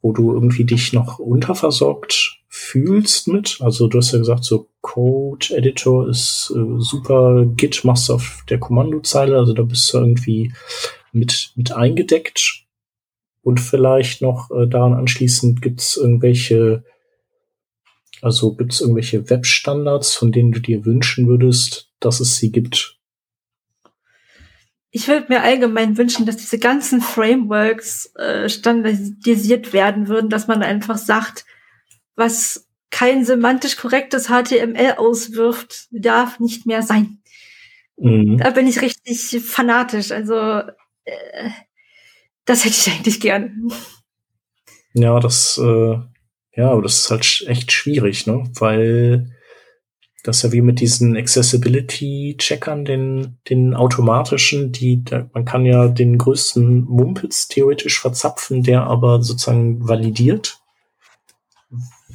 wo du irgendwie dich noch unterversorgt fühlst mit? Also du hast ja gesagt, so Code Editor ist äh, super, Git machst du auf der Kommandozeile, also da bist du irgendwie mit, mit eingedeckt. Und vielleicht noch äh, daran anschließend gibt es irgendwelche, also gibt es irgendwelche Webstandards, von denen du dir wünschen würdest, dass es sie gibt? ich würde mir allgemein wünschen, dass diese ganzen Frameworks äh, standardisiert werden würden, dass man einfach sagt, was kein semantisch korrektes HTML auswirft, darf nicht mehr sein. Mhm. Da bin ich richtig fanatisch. Also äh, das hätte ich eigentlich gerne. Ja, das, äh, ja, aber das ist halt echt schwierig, ne? Weil Das ja wie mit diesen Accessibility-Checkern, den, den automatischen, die, da, man kann ja den größten Mumpitz theoretisch verzapfen, der aber sozusagen validiert,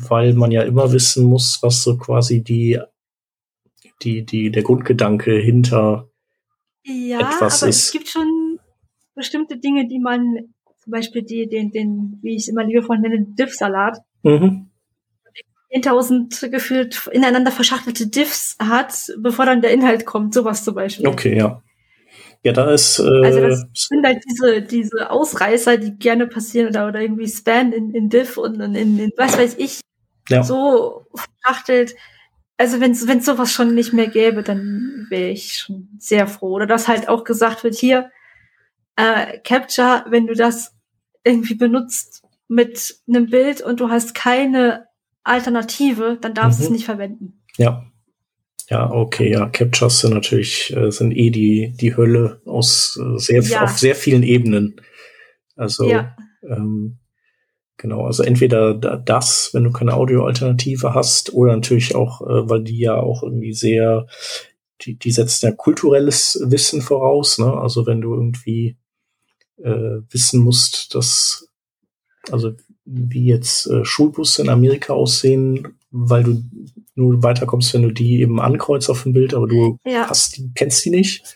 weil man ja immer wissen muss, was so quasi die, die, die, der Grundgedanke hinter Ja, etwas aber ist. es gibt schon bestimmte Dinge, die man, zum Beispiel die, den, den, wie ich es immer liebevoll nenne, Diff-Salat, Mhm. 10.000 gefühlt ineinander verschachtelte Diffs hat, bevor dann der Inhalt kommt, sowas zum Beispiel. Okay, ja. Ja, da ist, äh, Also das sind halt diese, diese Ausreißer, die gerne passieren oder, oder irgendwie Span in, in Diff und in, in, in was weiß ich, ja. so verschachtelt. Also wenn es sowas schon nicht mehr gäbe, dann wäre ich schon sehr froh. Oder dass halt auch gesagt wird, hier, äh, Capture, wenn du das irgendwie benutzt mit einem Bild und du hast keine Alternative, dann darfst du es Mhm. nicht verwenden. Ja. Ja, okay, ja. Captures sind natürlich, äh, sind eh die, die Hölle aus äh, sehr, Ja. auf sehr vielen Ebenen. Also, Ja. ähm, genau, also entweder da- das, wenn du keine Audioalternative hast, oder natürlich auch, äh, weil die ja auch irgendwie sehr, die, die setzen ja kulturelles Wissen voraus, ne? Also wenn du irgendwie äh, wissen musst, dass, also wie jetzt äh, Schulbusse in Amerika aussehen, weil du nur weiterkommst, wenn du die eben ankreuzt auf dem Bild, aber du Ja. hast die, kennst die nicht,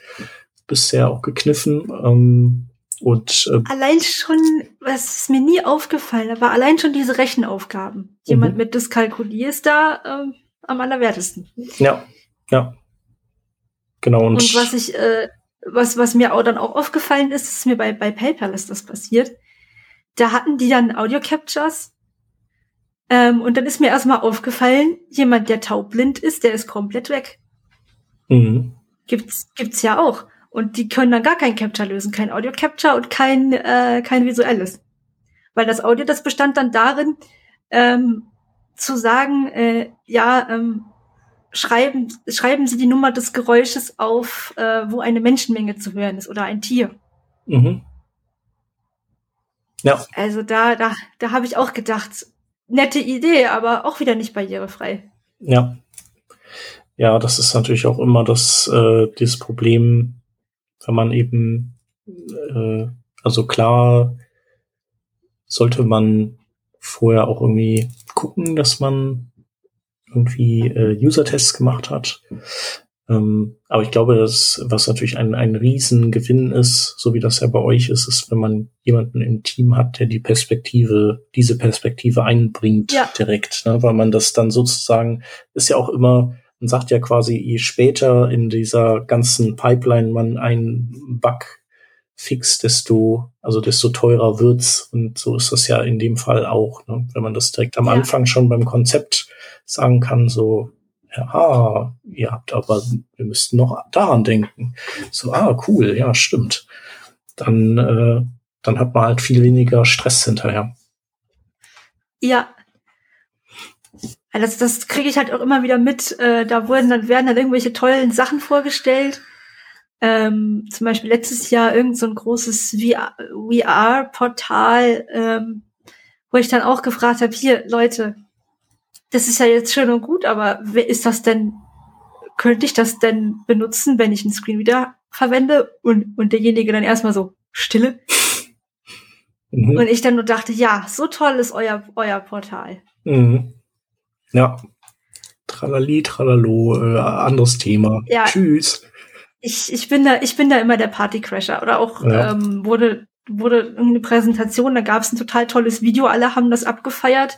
bist ja auch gekniffen. Ähm, und äh, Allein schon, was ist mir nie aufgefallen, aber allein schon diese Rechenaufgaben. Jemand Mhm. mit Dyskalkulie ist da ähm, am allerwertesten. ja, ja. Genau, und, Und was ich, äh, was, was mir auch dann auch aufgefallen ist, ist mir bei, bei PayPal ist das passiert. Da hatten die dann Audio-Captures. Ähm, und dann ist mir erstmal aufgefallen, jemand, der taubblind ist, der ist komplett weg. mhm. Gibt's, gibt's ja auch. Und die können dann gar kein Capture lösen, kein Audio-Capture und kein, äh, kein visuelles. Weil das Audio, das bestand dann darin, ähm, zu sagen, äh, ja, ähm, schreiben, schreiben Sie die Nummer des Geräusches auf, äh, wo eine Menschenmenge zu hören ist oder ein Tier. Mhm. Ja, Also da, da, da habe ich auch gedacht, nette Idee, aber auch wieder nicht barrierefrei. ja. Ja, das ist natürlich auch immer das, äh, dieses Problem, wenn man eben, äh, also klar, sollte man vorher auch irgendwie gucken, dass man irgendwie äh, User-Tests gemacht hat. Ähm, aber ich glaube, dass, was natürlich ein, ein Riesengewinn ist, so wie das ja bei euch ist, ist, wenn man jemanden im Team hat, der die Perspektive, diese Perspektive einbringt Ja. direkt, ne? weil man das dann sozusagen, ist ja auch immer, man sagt ja quasi, je später in dieser ganzen Pipeline man einen Bug fixt, desto, also desto teurer wird's. Und so ist das ja in dem Fall auch, ne? wenn man das direkt am Ja. Anfang schon beim Konzept sagen kann, so, ja, ihr habt aber, wir müssten noch daran denken. So, ah, cool, ja, stimmt. Dann, äh, dann hat man halt viel weniger Stress hinterher. Ja. Das, das kriege ich halt auch immer wieder mit. Äh, da wurden dann werden dann irgendwelche tollen Sachen vorgestellt. Ähm, zum Beispiel letztes Jahr irgend so ein großes VR-Portal, ähm, wo ich dann auch gefragt habe, hier, Leute, das ist ja jetzt schön und gut, aber wer ist das denn, könnte ich das denn benutzen, wenn ich einen Screenreader verwende? Und, und derjenige dann erstmal so, Stille. Mhm. Und ich dann nur dachte, ja, so toll ist euer, euer Portal. Mhm. Ja. Tralali, tralalo, äh, anderes Thema. Ja. Tschüss. ich, ich bin da, ich bin da immer der Partycrasher. Oder auch Ja. ähm, wurde, wurde irgendeine Präsentation, da gab es ein total tolles Video, alle haben das abgefeiert.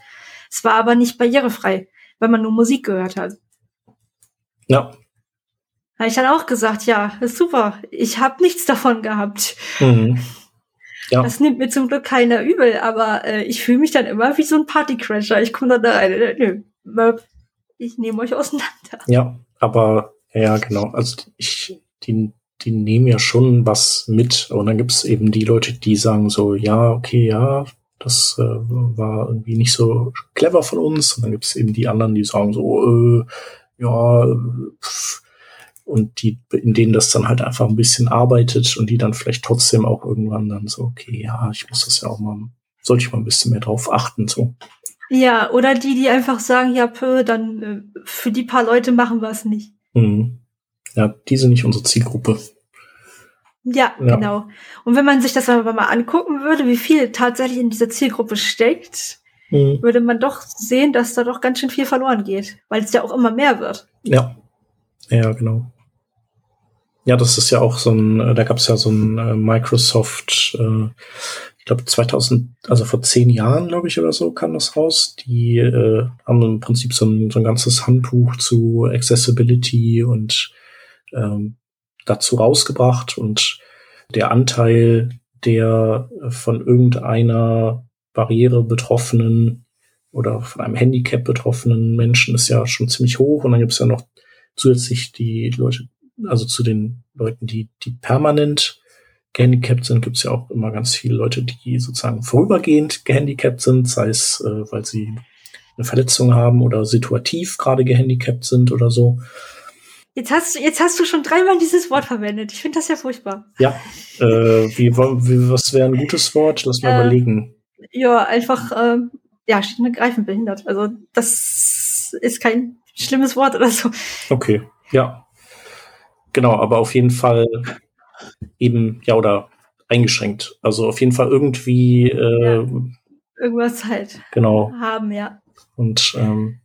Es war aber nicht barrierefrei, weil man nur Musik gehört hat. Ja. Habe ich dann auch gesagt, ja, ist super. Ich habe nichts davon gehabt. Mhm. Ja. Das nimmt mir zum Glück keiner übel, aber äh, ich fühle mich dann immer wie so ein Partycrasher. Ich komme dann da rein. äh, Nö, möp, ich nehme euch auseinander. Ja, aber ja, genau. Also ich, die, die nehmen ja schon was mit. Und dann gibt's eben die Leute, die sagen so, ja, okay, ja, das äh, war irgendwie nicht so clever von uns. Und dann gibt's eben die anderen, die sagen so, äh, ja, pff. und die, in denen das dann halt einfach ein bisschen arbeitet und die dann vielleicht trotzdem auch irgendwann dann so, okay, ja, ich muss das ja auch mal, sollte ich mal ein bisschen mehr drauf achten, so. Ja, oder die, die einfach sagen, ja, pö, dann äh, für die paar Leute machen wir es nicht. Mhm. Ja, die sind nicht unsere Zielgruppe. Ja, ja, genau. Und wenn man sich das aber mal angucken würde, wie viel tatsächlich in dieser Zielgruppe steckt, mhm. würde man doch sehen, dass da doch ganz schön viel verloren geht, weil es ja auch immer mehr wird. Ja, ja, genau. Ja, das ist ja auch so ein, äh, da gab es ja so ein äh, Microsoft, äh, ich glaube 2000, also vor zehn Jahren, glaube ich, oder so, kam das raus. Die äh, haben im Prinzip so ein, so ein ganzes Handbuch zu Accessibility und ähm, dazu rausgebracht und der Anteil der von irgendeiner Barriere betroffenen oder von einem Handicap betroffenen Menschen ist ja schon ziemlich hoch und dann gibt es ja noch zusätzlich die Leute, also zu den Leuten, die, die permanent gehandicapt sind, gibt es ja auch immer ganz viele Leute, die sozusagen vorübergehend gehandicapt sind, sei es, äh, weil sie eine Verletzung haben oder situativ gerade gehandicapt sind oder so. Jetzt hast, jetzt hast du schon dreimal dieses Wort verwendet. Ich finde das ja furchtbar. Ja, äh, wie, wie, was wäre ein gutes Wort? Lass mal äh, überlegen. Ja, einfach, äh, ja, steht und behindert. Also das ist kein schlimmes Wort oder so. Okay, ja. Genau, aber auf jeden Fall eben, ja, oder eingeschränkt. Also auf jeden Fall irgendwie äh, ja, irgendwas halt genau. haben, ja. Und ähm,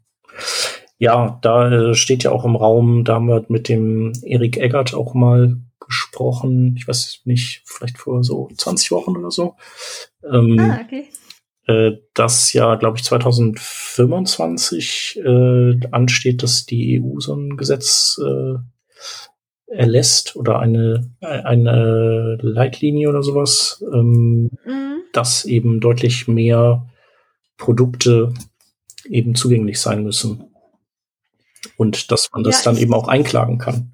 ja, da äh, steht ja auch im Raum, da haben wir mit dem Erik Eggert auch mal gesprochen, ich weiß nicht, vielleicht vor so 20 Wochen oder so. Ähm, ah, okay. Äh, dass ja, glaube ich, 2025 äh, ansteht, dass die EU so ein Gesetz äh, erlässt oder eine, eine Leitlinie oder sowas, ähm, mhm. dass eben deutlich mehr Produkte eben zugänglich sein müssen und dass man das ja, dann eben auch einklagen kann.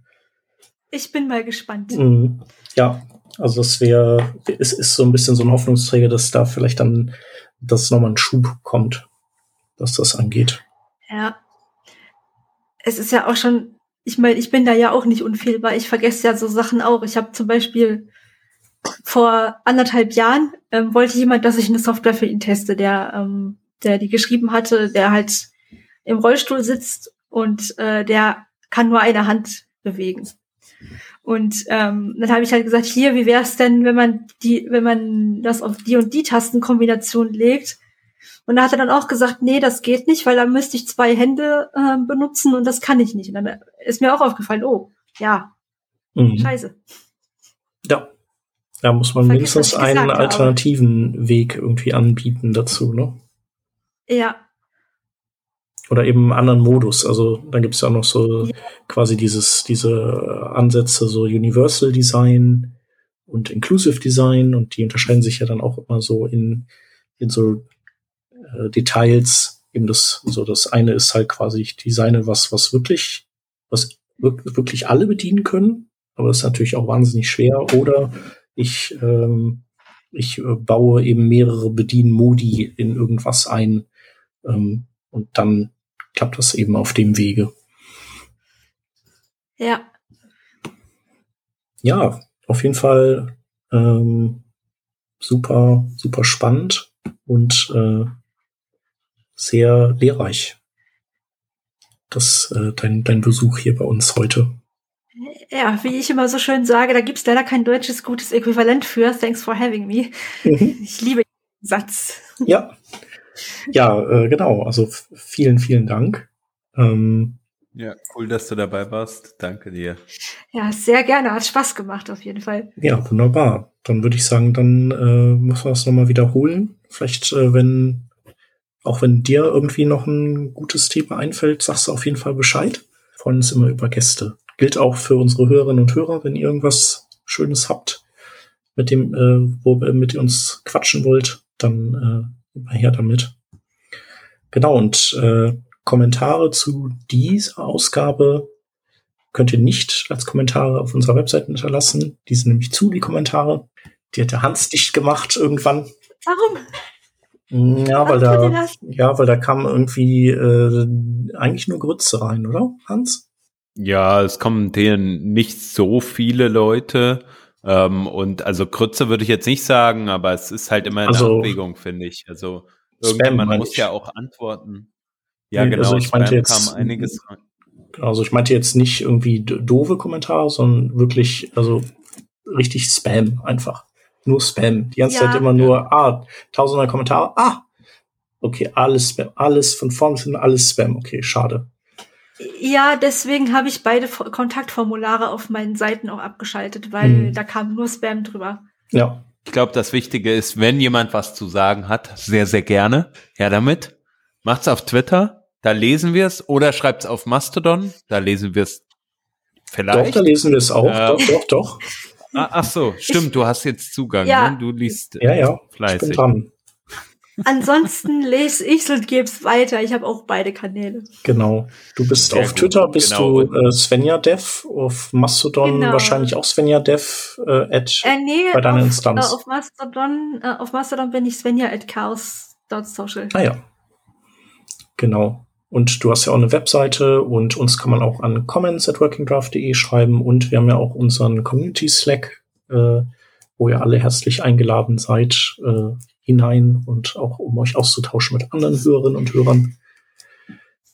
Ich bin mal gespannt. Mhm. Ja, also es wäre, es ist so ein bisschen so ein Hoffnungsträger, dass da vielleicht dann, dass nochmal ein Schub kommt, was das angeht. Ja. Es ist ja auch schon, ich meine, ich bin da ja auch nicht unfehlbar. Ich vergesse ja so Sachen auch. Ich habe zum Beispiel vor anderthalb Jahren ähm, wollte jemand, dass ich eine Software für ihn teste, der, ähm, der die geschrieben hatte, der halt im Rollstuhl sitzt und äh, der kann nur eine Hand bewegen. Und ähm, dann habe ich halt gesagt, hier, wie wäre es denn, wenn man die, wenn man das auf die und die Tastenkombination legt? Und da hat er dann auch gesagt, nee, das geht nicht, weil da müsste ich zwei Hände äh, benutzen und das kann ich nicht. Und dann ist mir auch aufgefallen, oh, ja, mhm. scheiße. Ja, da muss man Vergiss, mindestens einen alternativen habe. Weg irgendwie anbieten dazu, ne? Ja, oder eben einen anderen Modus. Also dann gibt es ja auch noch so ja. quasi dieses, diese Ansätze, so Universal Design und Inclusive Design und die unterscheiden sich ja dann auch immer so in, in so äh, Details. Eben das, so das eine ist halt quasi, ich designe was, was wirklich, was wirklich alle bedienen können, aber das ist natürlich auch wahnsinnig schwer. Oder ich, ähm, ich äh, baue eben mehrere Bedienmodi in irgendwas ein. Ähm, und dann klappt das eben auf dem Wege. Ja. Ja, auf jeden Fall ähm, super, super spannend und äh, sehr lehrreich. Das, äh, dein, dein Besuch hier bei uns heute. Ja, wie ich immer so schön sage, da gibt es leider kein deutsches gutes Äquivalent für. Thanks for having me. Mhm. Ich liebe den Satz. Ja, ja, äh, genau. Also vielen, vielen Dank. Ähm, ja, cool, dass du dabei warst. Danke dir. Ja, sehr gerne. Hat Spaß gemacht, auf jeden Fall. Ja, wunderbar. Dann würde ich sagen, dann äh, müssen wir es nochmal wiederholen. Vielleicht, äh, wenn, auch wenn dir irgendwie noch ein gutes Thema einfällt, sagst du auf jeden Fall Bescheid. Wir freuen uns immer über Gäste. Gilt auch für unsere Hörerinnen und Hörer, wenn ihr irgendwas Schönes habt, mit dem, äh, wo, mit ihr uns quatschen wollt, dann äh, immer her damit. Genau, und äh, Kommentare zu dieser Ausgabe könnt ihr nicht als Kommentare auf unserer Webseite hinterlassen. Die sind nämlich zu, die Kommentare. Die hat der Hans dicht gemacht irgendwann. Warum? Ja, weil da, ja, weil da kam irgendwie äh, eigentlich nur Grütze rein, oder, Hans? Ja, es kommentieren nicht so viele Leute. Ähm, und also Grütze würde ich jetzt nicht sagen, aber es ist halt immer eine also, Abwägung, finde ich. Also Irgendjemand muss ja auch antworten. Ja, nee, genau. Also ich Spam meinte jetzt, kam einiges rein. Also ich meinte jetzt nicht irgendwie doofe Kommentare, sondern wirklich, also richtig Spam einfach. Nur Spam. Die ganze ja. Zeit immer nur, ah, tausender Kommentare, ah, okay, alles Spam, alles von vorn bis hin, alles Spam, okay, schade. Ja, deswegen habe ich beide Kontaktformulare auf meinen Seiten auch abgeschaltet, weil hm. da kam nur Spam drüber. Ja. Ich glaube, das Wichtige ist, wenn jemand was zu sagen hat, sehr, sehr gerne, her damit. Macht's auf Twitter, da lesen wir es, oder schreibt's auf Mastodon, da lesen wir es vielleicht. Doch, da lesen wir es auch, äh, doch, doch, doch. Ah, ach so, stimmt, ich, du hast jetzt Zugang, ja, ne? du liest ja, ja, fleißig. Ich bin dran. Ansonsten lese ich und gebe es weiter. Ich habe auch beide Kanäle. Genau. Du bist Sehr auf gut. Twitter, bist genau. du äh, Svenja Dev, auf Mastodon genau. wahrscheinlich auch Svenja Dev äh, at äh, nee, bei deiner auf, Instanz. Äh, auf Mastodon, äh, auf Mastodon bin ich Svenja at chaos.social. Ah ja. Genau. Und du hast ja auch eine Webseite und uns kann man auch an comments at workingdraft.de schreiben und wir haben ja auch unseren Community Slack, äh, wo ihr alle herzlich eingeladen seid, äh, hinein und auch um euch auszutauschen mit anderen Hörerinnen und Hörern.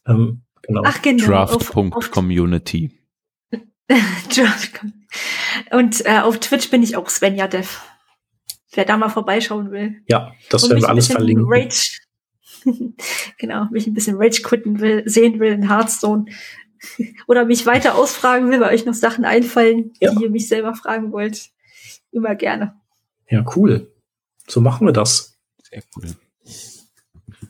Ähm, genau. Ach genau. Draft.community. und äh, auf Twitch bin ich auch Svenja Dev. Wer da mal vorbeischauen will. Ja, das werden wir alles verlinken. Rage, genau, mich ein bisschen Rage quitten will, sehen will in Hearthstone. Oder mich weiter ausfragen will, weil euch noch Sachen einfallen, ja. die ihr mich selber fragen wollt. Immer gerne. Ja, cool. So machen wir das. Sehr cool.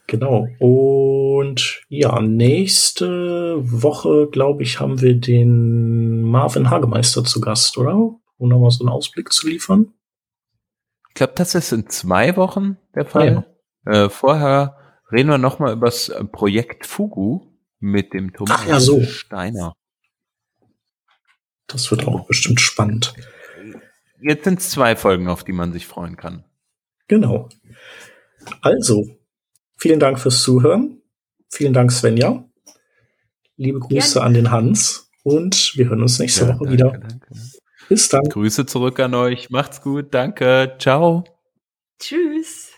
Genau. Und ja, nächste Woche, glaube ich, haben wir den Marvin Hagemeister zu Gast, oder? Um nochmal so einen Ausblick zu liefern. Ich glaube, das ist in zwei Wochen der Fall. Ah, ja. äh, vorher reden wir nochmal über das Projekt Fugu mit dem Thomas Ach, ja, so. Steiner. Das wird auch bestimmt spannend. Jetzt sind es zwei Folgen, auf die man sich freuen kann. Genau. Also, vielen Dank fürs Zuhören. Vielen Dank, Svenja. Liebe Grüße Gerne. an den Hans und wir hören uns nächste ja, Woche danke, wieder. Danke. Bis dann. Grüße zurück an euch. Macht's gut. Danke. Ciao. Tschüss.